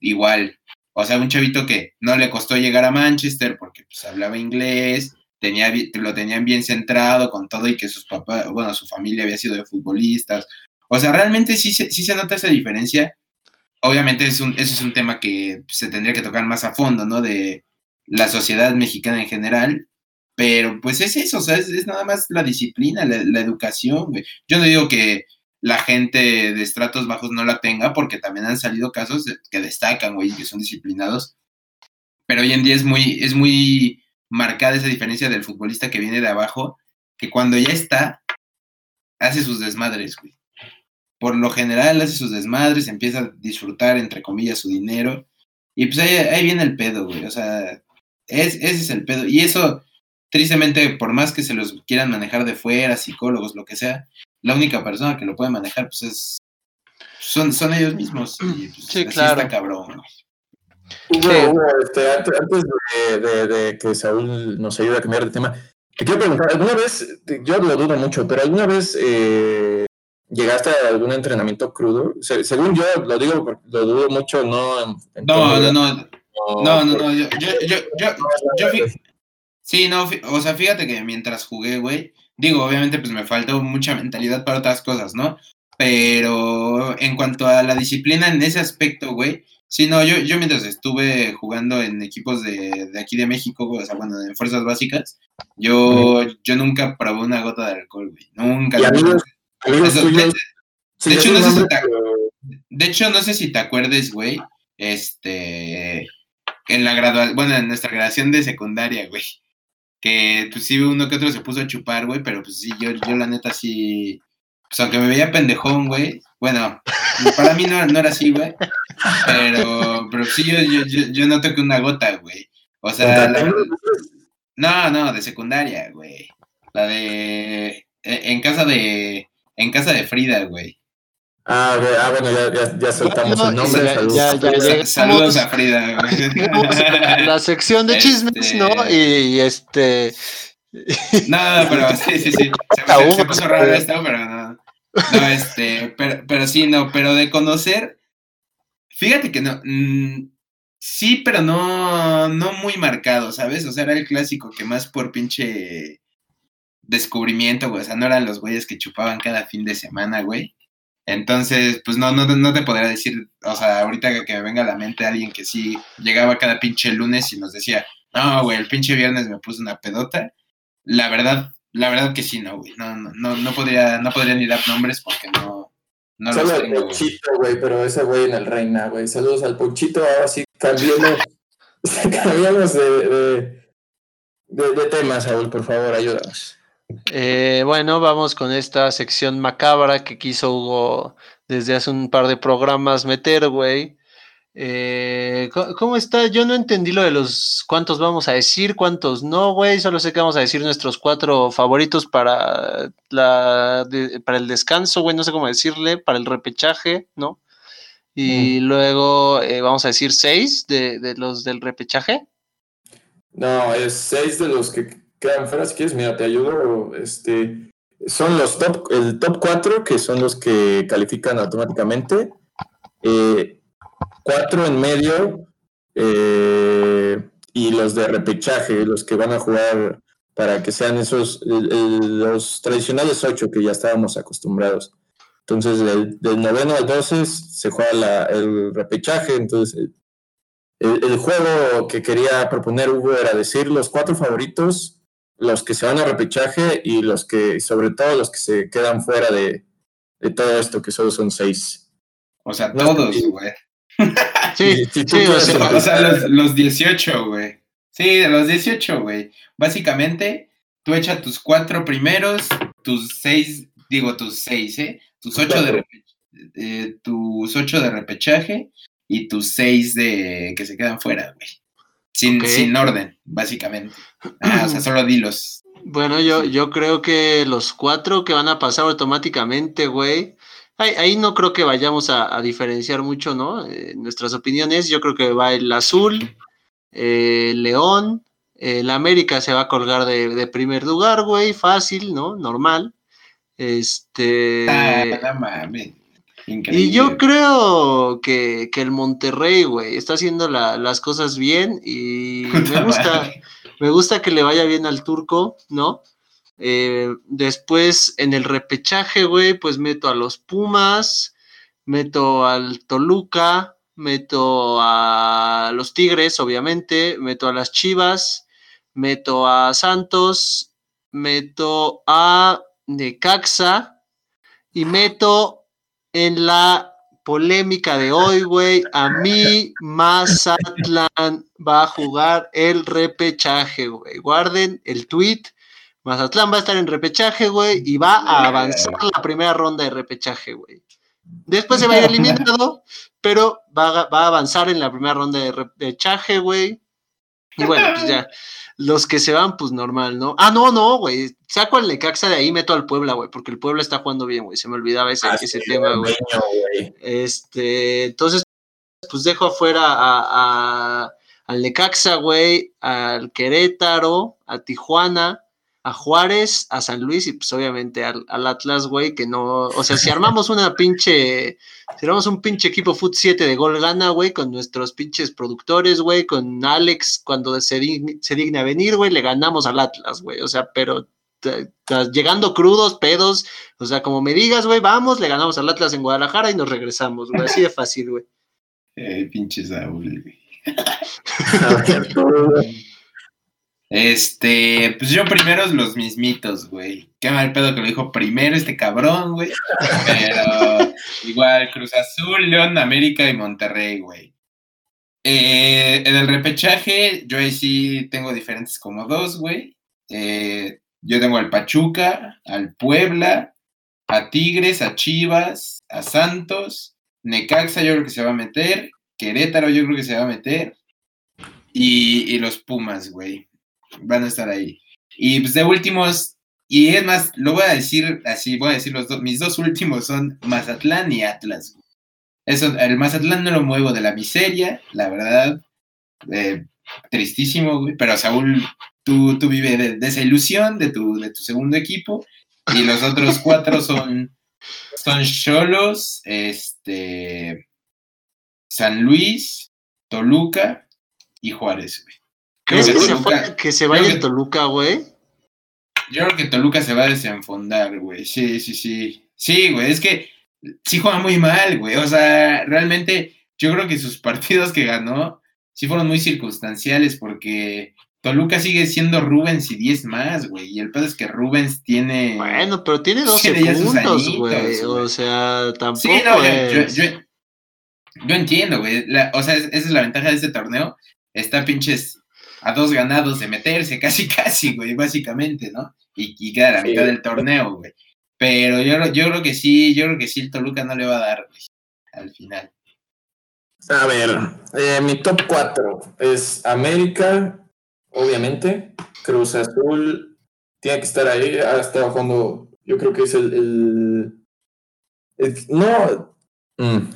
Speaker 2: igual, o sea, un chavito que no le costó llegar a Manchester porque pues, hablaba inglés, tenía, lo tenían bien centrado con todo y que sus papás, bueno, su familia había sido de futbolistas. O sea, realmente sí, sí se nota esa diferencia. Obviamente es un, eso es un tema que se tendría que tocar más a fondo, ¿no? De la sociedad mexicana en general. Pero pues es eso, o sea, es, nada más la disciplina, la, educación. Yo no digo que la gente de estratos bajos no la tenga, porque también han salido casos que destacan, güey, que son disciplinados. Pero hoy en día es muy, es muy marcada esa diferencia del futbolista que viene de abajo, que cuando ya está, hace sus desmadres, güey. Por lo general hace sus desmadres, empieza a disfrutar, entre comillas, su dinero. Y pues ahí, viene el pedo, güey. O sea, es, ese es el pedo. Y eso, tristemente, por más que se los quieran manejar de fuera, psicólogos, lo que sea, la única persona que lo puede manejar, pues es. Son, son ellos mismos. Y, pues, sí, claro. Está cabrón.
Speaker 1: este, antes de, que Saúl nos ayude a cambiar de tema, te quiero preguntar, ¿alguna vez, yo lo dudo mucho, pero alguna vez eh, llegaste a algún entrenamiento crudo? según yo, lo digo, lo dudo mucho, no...
Speaker 2: no, no, no, no, no, no, yo, yo, yo, yo, yo, sí, no, o sea, fíjate que mientras jugué, güey, Digo, obviamente, pues me faltó mucha mentalidad para otras cosas, ¿no? Pero en cuanto a la disciplina en ese aspecto, güey, sí, no, yo, yo mientras estuve jugando en equipos de, de aquí de México, o sea, bueno, en fuerzas básicas, yo, yo nunca probé una gota de alcohol, güey. Nunca. de, hecho, no sé si te, de hecho, no sé si te acuerdes, güey, este, en la graduación, bueno, en nuestra graduación de secundaria, güey que pues sí uno que otro se puso a chupar, güey, pero pues sí, yo, yo la neta sí, pues aunque me veía pendejón, güey, bueno, para mí no, no era así, güey, pero, pero sí, yo, yo, yo, yo no toqué una gota, güey, o sea, no, no, de secundaria, güey, la de, e, en casa de, en casa de Frida, güey.
Speaker 1: Ah, ah, bueno, ya, ya, ya soltamos
Speaker 3: Bueno,
Speaker 1: el nombre. saludos.
Speaker 3: ya- ya llegamos.
Speaker 2: Saludos a Frida,
Speaker 3: a la sección de chismes,
Speaker 2: Este-
Speaker 3: ¿no? Y este.
Speaker 2: No, pero sí, sí, sí. Se,
Speaker 3: Aún,
Speaker 2: se- se puso raro esto, pero no. No, este, pero, pero sí, no, pero de conocer, fíjate que no, mm, sí, pero no, no muy marcado, ¿sabes? O sea, era el clásico que más por pinche descubrimiento, güey, o sea, no eran los güeyes que chupaban cada fin de semana, güey. Entonces, pues no, no, no te podría decir, o sea, ahorita que, me venga a la mente alguien que sí llegaba cada pinche lunes y nos decía, no, güey, el pinche viernes me puse una pedota. La verdad, la verdad que sí, no, güey. No, no, no, no podría, no podría ni dar nombres porque no, no
Speaker 1: Solo
Speaker 2: los
Speaker 1: el
Speaker 2: tengo, güey.
Speaker 1: Ponchito, güey, pero ese güey en el Reina, güey. Saludos al Ponchito. Ahora sí, cambiemos, cambiamos de, de, de, de tema, Saúl, por favor, ayúdanos.
Speaker 3: Eh, bueno, vamos con esta sección macabra que quiso Hugo desde hace un par de programas meter, güey. Eh, ¿co- ¿Cómo está? Yo no entendí lo de los cuántos vamos a decir, cuántos no, güey. Solo sé que vamos a decir nuestros cuatro favoritos para, la, de- para el descanso, güey. No sé cómo decirle, para el repechaje, ¿no? Y luego eh, vamos a decir seis de, de los del repechaje.
Speaker 1: No, es seis de los que quedan fuera. Si quieres, mira, te ayudo. Este, son los top, el top cuatro, que son los que califican automáticamente. Eh, cuatro en medio eh, y los de repechaje, los que van a jugar para que sean esos, los tradicionales ocho que ya estábamos acostumbrados. Entonces, del, noveno al 12 se juega el repechaje. Entonces, el- el juego que quería proponer Hugo era decir los cuatro favoritos, los que se van a repechaje y los que, sobre todo, los que se quedan fuera de, de todo esto, que solo son seis.
Speaker 2: O sea, todos,
Speaker 1: sí.
Speaker 2: güey.
Speaker 3: Sí,
Speaker 1: tú
Speaker 3: sí, o sea,
Speaker 2: O sea, los, los 18, güey. Sí, de los 18, güey. Básicamente, tú echas tus cuatro primeros, tus seis, digo tus seis, ¿eh? Tus ocho de, eh, tus ocho de repechaje y tus seis de que se quedan fuera, güey. Sin, sin orden, básicamente. Ah, o sea, solo dilos.
Speaker 3: Bueno, yo, yo creo que los cuatro que van a pasar automáticamente, güey. Ahí, ahí no creo que vayamos a, a diferenciar mucho, ¿no? Eh, nuestras opiniones. Yo creo que va el azul, eh, el león, el América se va a colgar de, de primer lugar, güey. Fácil, ¿no? Normal. Este.
Speaker 2: Ah, mames. Increíble.
Speaker 3: Y yo creo que, que el Monterrey, güey, está haciendo la- las cosas bien y me gusta. Me gusta que le vaya bien al turco, ¿no? Eh, después en el repechaje, güey, pues meto a los Pumas, meto al Toluca, meto a los Tigres, obviamente, meto a las Chivas, meto a Santos, meto a Necaxa y meto en la polémica de hoy, güey, a mí Mazatlán va a jugar el repechaje, güey. Guarden el tweet. Mazatlán va a estar en repechaje, güey, y va a avanzar la primera ronda de repechaje, güey. Después se va a ir eliminado, pero va a, va a avanzar en la primera ronda de repechaje, güey. Y bueno, pues ya. Los que se van, pues normal, ¿no? Ah, no, no, güey. Saco al Necaxa de ahí, meto al Puebla, güey, porque el Puebla está jugando bien, güey. Se me olvidaba ese, ese tema, güey. Este, entonces, pues dejo afuera a, a- al Necaxa, güey, al Querétaro, a Tijuana, a Juárez, a San Luis y pues obviamente al, al Atlas, güey, que no, o sea, si armamos una pinche, si armamos un pinche equipo Foot 7 de gol gana, güey, con nuestros pinches productores, güey, con Alex cuando se, dign- se digna venir, güey, le ganamos al Atlas, güey, o sea, pero llegando crudos, pedos, o sea, como me digas, güey, vamos, le ganamos al Atlas en Guadalajara y nos regresamos, güey, así de fácil, güey.
Speaker 2: Eh, pinche Saúl, güey. Este, pues yo primero los mismitos, güey. Qué mal pedo que lo dijo primero este cabrón, güey. Pero igual, Cruz Azul, León, América y Monterrey, güey. Eh, en el repechaje, yo ahí sí tengo diferentes como dos, güey. Eh, yo tengo al Pachuca, al Puebla, a Tigres, a Chivas, a Santos, Necaxa yo creo que se va a meter, Querétaro yo creo que se va a meter, y, y los Pumas, güey van a estar ahí. Y pues de últimos, y es más, lo voy a decir así, voy a decir los dos, mis dos últimos son Mazatlán y Atlas. Eso, el Mazatlán no lo muevo de la miseria, la verdad. Eh, tristísimo, güey. Pero Saúl, tú, tú vives de, de, esa ilusión de tu, de tu segundo equipo. Y los otros cuatro son son Cholos, este, San Luis, Toluca y Juárez, güey.
Speaker 3: ¿Crees que, se, que se vaya Toluca, güey?
Speaker 2: Yo creo que Toluca se va a desenfondar, güey. Sí, sí, sí. Sí, güey, es que sí juega muy mal, güey. O sea, realmente yo creo que sus partidos que ganó sí fueron muy circunstanciales porque Toluca sigue siendo Rubens y 10 más, güey. Y el pedo es que Rubens tiene.
Speaker 3: Bueno, pero tiene 12 puntos, güey. O sea, tampoco. Sí, no,
Speaker 2: es... yo, yo, yo, entiendo, güey. O sea, esa es la ventaja de este torneo. Está pinches a dos ganados de meterse, casi, casi, güey, básicamente, ¿no? Y, y queda a la sí. mitad del torneo, güey. Pero yo, yo creo que sí, yo creo que sí, el Toluca no le va a dar, güey, al final.
Speaker 1: A ver, eh, mi top 4 es América, obviamente. Cruz Azul tiene que estar ahí. Ha estado jugando, yo creo que es el. el, el no.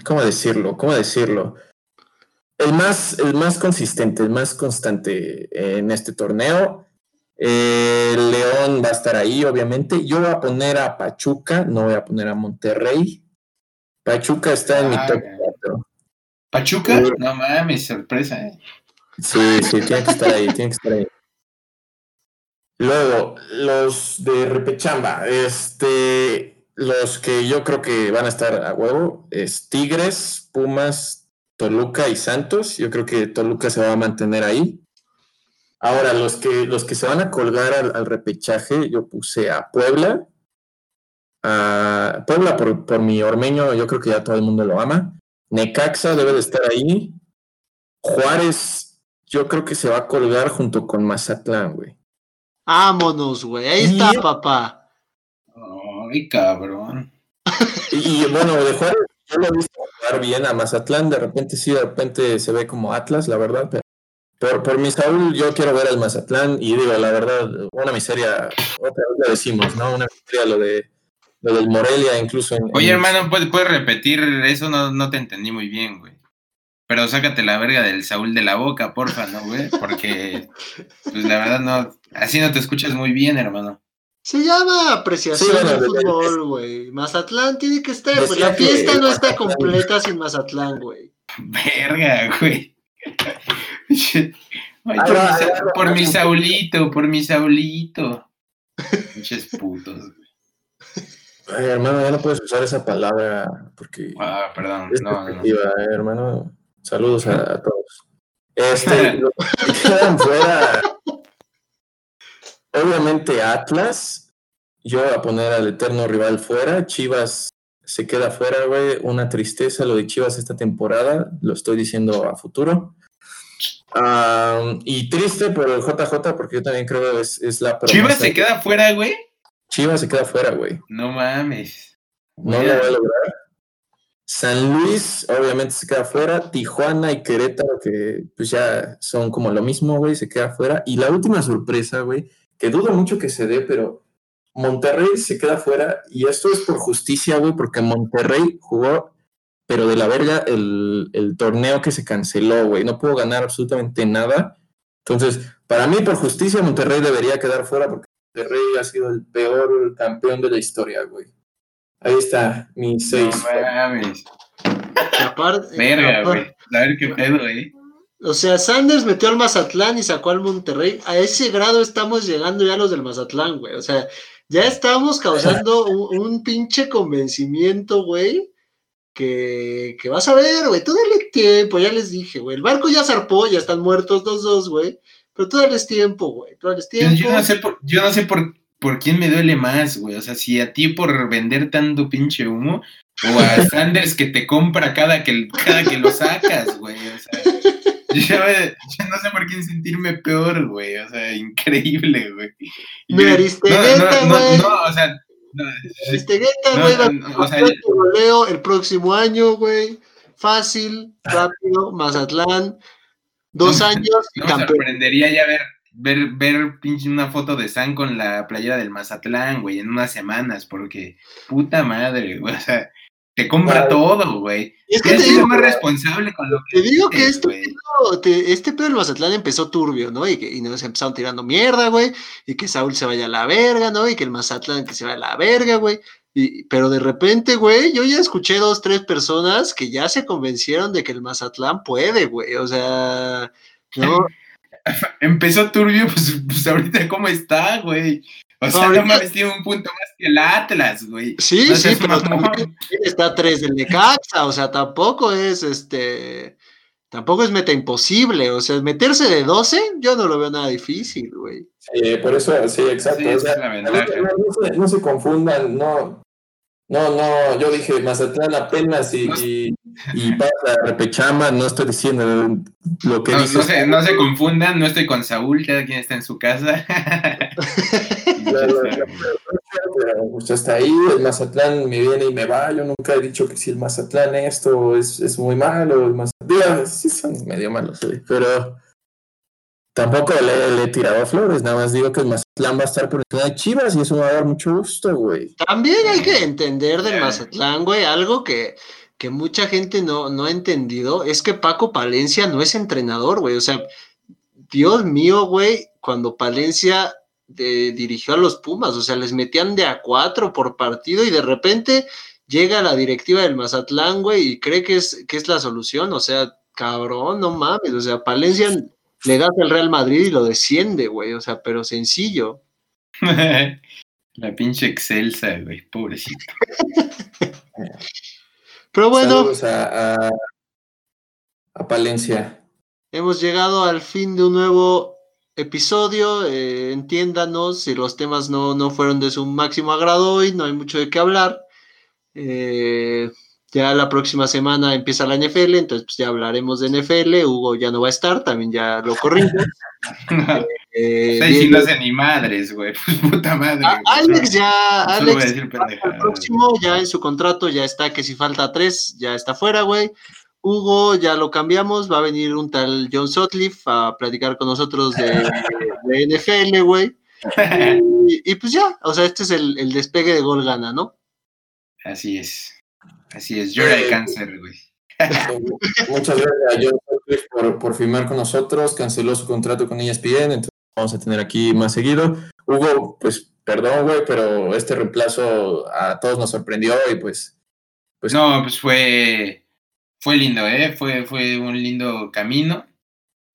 Speaker 1: ¿Cómo decirlo? ¿Cómo decirlo? El más, el más consistente, el más constante en este torneo. Eh, León va a estar ahí, obviamente. Yo voy a poner a Pachuca, no voy a poner a Monterrey. Pachuca está en ah, mi top 4.
Speaker 2: ¿Pachuca? No mames, sorpresa, eh.
Speaker 1: Sí, sí, tiene que estar ahí, tiene que estar ahí. Luego, los de Repechamba, este, los que yo creo que van a estar a huevo, es Tigres, Pumas, Toluca y Santos. Yo creo que Toluca se va a mantener ahí. Ahora, los que, los que se van a colgar al, al repechaje, yo puse a Puebla. A Puebla por, por mi ormeño, yo creo que ya todo el mundo lo ama. Necaxa debe de estar ahí. Juárez, yo creo que se va a colgar junto con Mazatlán, güey.
Speaker 3: Vámonos, güey. Ahí está, papá.
Speaker 2: Ay, cabrón.
Speaker 1: Y, y, bueno, de Juárez, yo lo he visto jugar bien a Mazatlán. De repente sí, de repente se ve como Atlas, la verdad. Pero por, por mi Saúl, yo quiero ver al Mazatlán. Y digo, la verdad, una miseria, otra vez lo decimos, ¿no? Una miseria lo de lo del Morelia, incluso. En,
Speaker 2: Oye, en... hermano, ¿puedes, ¿puedes, repetir eso? No, no te entendí muy bien, güey. Pero sácate la verga del Saúl de la boca, porfa, ¿no, güey? Porque, pues la verdad, no. Así no te escuchas muy bien, hermano.
Speaker 3: Se llama apreciación sí, bueno, del fútbol, güey. Mazatlán tiene que estar, pues la fiesta que... no está completa sin Mazatlán, güey.
Speaker 2: Verga, güey. Ay, por, ah, mi, ah, por mi Saulito, por mi Saulito. Pinches putos, güey.
Speaker 1: Ay, hermano, ya no puedes usar esa palabra porque.
Speaker 2: Ah, perdón.
Speaker 1: Es
Speaker 2: no,
Speaker 1: no. Eh, hermano. Saludos a, a todos. Este, los que quedan fuera. Obviamente, Atlas. Yo voy a poner al eterno rival fuera. Chivas se queda fuera, güey. Una tristeza lo de Chivas esta temporada. Lo estoy diciendo a futuro. Um, y triste por el JJ, porque yo también creo que es, es la.
Speaker 2: ¿Chivas se queda fuera, güey?
Speaker 1: Chivas se queda fuera, güey.
Speaker 2: No mames.
Speaker 1: No lo va a lograr. San Luis, obviamente, se queda fuera. Tijuana y Querétaro, que pues ya son como lo mismo, güey, se queda fuera. Y la última sorpresa, güey, que dudo mucho que se dé, pero Monterrey se queda fuera. Y esto es por justicia, güey, porque Monterrey jugó, pero de la verga, el, el torneo que se canceló, güey. No pudo ganar absolutamente nada. Entonces, para mí, por justicia, Monterrey debería quedar fuera porque Monterrey ha sido el peor campeón de la historia, güey. Ahí está, mi 6.
Speaker 2: No mames. Aparte, Verga, güey. A ver qué pedo, eh.
Speaker 3: O sea, Sanders metió al Mazatlán y sacó al Monterrey. A ese grado estamos llegando ya los del Mazatlán, güey. O sea, ya estamos causando un, un pinche convencimiento, güey. Que, que vas a ver, güey. Tú dale tiempo, ya les dije, güey. El barco ya zarpó, ya están muertos los dos, güey. Pero tú dales tiempo, güey. Tú dales tiempo.
Speaker 2: Yo, yo, no sé por, yo no sé por por quién me duele más, güey. O sea, si a ti por vender tanto pinche humo, o a Sanders que te compra cada que, cada que lo sacas, güey. O sea, yo, yo, no sé por quién sentirme peor, güey. O sea, increíble, güey.
Speaker 3: Me Aristegueta,
Speaker 2: no, no, no, no, o sea. No,
Speaker 3: Aristegueta, güey, o sea, yo... el próximo año, güey. Fácil, rápido, Mazatlán. Dos años.
Speaker 2: No me sorprendería ya ver ver, ver pinche una foto de San con la playera del Mazatlán, güey, en unas semanas, porque puta madre, güey, o sea, te compra todo, güey.
Speaker 3: Es que te digo,
Speaker 2: más responsable con lo que
Speaker 3: Te digo que este pedo, te- este pedo del Mazatlán empezó turbio, ¿no? Y, que, y nos empezaron tirando mierda, güey. Y que Saúl se vaya a la verga, ¿no? Y que el Mazatlán que se vaya a la verga, güey. Y, pero de repente, güey, yo ya escuché dos, tres personas que ya se convencieron de que el Mazatlán puede, güey. O sea, no,
Speaker 2: Empezó turbio, pues, pues ahorita cómo está, güey. O sea, no mames, tiene un punto más que el Atlas, güey.
Speaker 3: Sí,
Speaker 2: No
Speaker 3: sí, pero también está tres del Necaxa, o sea, tampoco es este, tampoco es meta imposible, o sea, meterse de 12, yo no lo veo nada difícil, güey.
Speaker 1: Sí, por eso, sí, exacto.
Speaker 2: Sí,
Speaker 1: o sea,
Speaker 2: es
Speaker 1: no, no se, no se confundan, no, no, no, yo dije Mazatlán apenas y,
Speaker 2: No-
Speaker 1: y, y pasa repechama, no estoy diciendo lo que
Speaker 2: No,
Speaker 1: dices.
Speaker 2: no se, no se confundan, no estoy con Saúl, cada quien está en su casa.
Speaker 1: Pero pues hasta ahí el Mazatlán me viene y me va. Yo nunca he dicho que si el Mazatlán esto es, es muy malo, el Mazatlán, sí son medio malos, sí, pero tampoco le, le he tirado flores, nada más digo que el Mazatlán va a estar por encima de Chivas y eso me va a dar mucho gusto, güey.
Speaker 3: También hay que entender del. Mazatlán, güey, algo que, que mucha gente no, no ha entendido, es que Paco Palencia no es entrenador, güey, o sea, Dios mío, güey, cuando Palencia dirigió a los Pumas, o sea, les metían de a cuatro por partido y de repente llega la directiva del Mazatlán, güey, y cree que es, que es la solución, o sea, cabrón, no mames, o sea, Palencia le das al Real Madrid y lo desciende, güey, o sea, pero sencillo.
Speaker 2: La pinche Excelsa, güey, pobrecito.
Speaker 3: Pero bueno.
Speaker 1: Saludos a, a, a Palencia.
Speaker 3: Hemos llegado al fin de un nuevo episodio. eh, entiéndanos si los temas no, no fueron de su máximo agrado hoy, no hay mucho de qué hablar. Eh, ya la próxima semana empieza la NFL, entonces pues ya hablaremos de NFL. Hugo ya no va a estar, también ya lo corrimos. Eh, viene-
Speaker 2: no hace ni madres, güey. Pues puta madre.
Speaker 3: A-
Speaker 2: güey.
Speaker 3: Alex ya, Alex el próximo ya en su contrato ya está que si falta tres, ya está fuera, güey. Hugo ya lo cambiamos, va a venir un tal John Sutcliffe a platicar con nosotros de, de NFL, güey. Y, y pues ya, o sea, este es el, el despegue de gol gana, ¿no?
Speaker 2: Así es. Así es. Llora de cáncer, güey.
Speaker 1: Muchas gracias a John Sutcliffe por, por firmar con nosotros, canceló su contrato con ESPN, entonces vamos a tener aquí más seguido. Hugo, pues perdón, güey, pero este reemplazo a todos nos sorprendió y pues, pues
Speaker 2: No, pues fue, fue lindo, ¿eh? Fue, fue un lindo camino.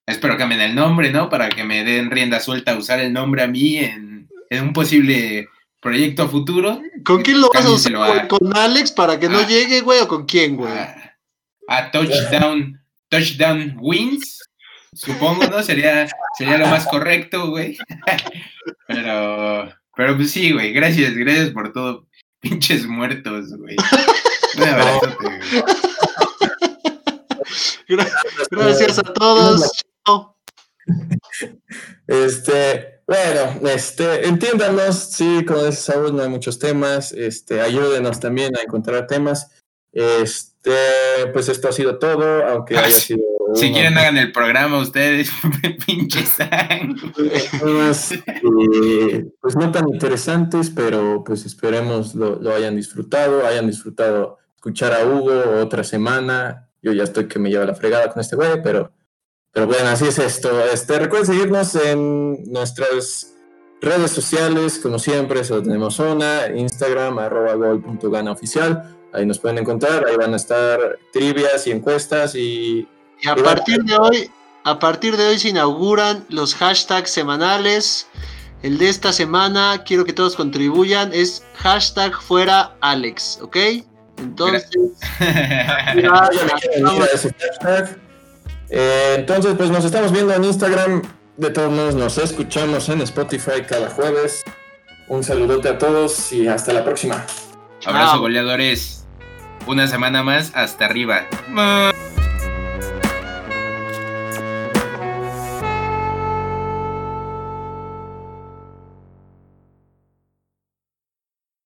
Speaker 2: Espero cambien el nombre, ¿no? Para que me den rienda suelta a usar el nombre a mí en, en un posible proyecto a futuro.
Speaker 3: ¿Con quién lo vas a usar?
Speaker 2: A-?
Speaker 3: ¿Con Alex para que no
Speaker 2: Ah.
Speaker 3: llegue, güey? ¿O con quién, güey?
Speaker 2: a, a touchdown, touchdown wins, supongo, ¿no? Sería, sería lo más correcto, güey. Pero, pero pues sí, güey, gracias, gracias por todo. Pinches muertos, güey. Un abrazote, güey.
Speaker 3: Gra- Gracias a todos.
Speaker 1: Este, bueno, este, entiéndanos, sí, como dice Saúl, no hay muchos temas, este, ayúdenos también a encontrar temas. Este, pues esto ha sido todo, aunque haya sido.
Speaker 2: Si
Speaker 1: uno-
Speaker 2: quieren hagan el programa ustedes, pinches
Speaker 1: eh, pues no tan interesantes, pero pues esperemos lo, lo hayan disfrutado, hayan disfrutado escuchar a Hugo otra semana. Yo ya estoy que me lleva la fregada con este güey, pero, pero bueno, así es esto. Este, recuerden seguirnos en nuestras redes sociales, como siempre, solo tenemos zona, Instagram, arroba gol.gana oficial. Ahí nos pueden encontrar, ahí van a estar trivias y encuestas y
Speaker 3: Y a partir de hoy, a partir de hoy se inauguran los hashtags semanales. El de esta semana, quiero que todos contribuyan, es hashtag fuera Alex, ¿ok? Entonces.
Speaker 1: Eh, entonces, pues nos estamos viendo en Instagram. De todos modos, nos escuchamos en Spotify cada jueves. Un saludote a todos y hasta la próxima.
Speaker 2: Abrazo, goleadores. Una semana más hasta arriba.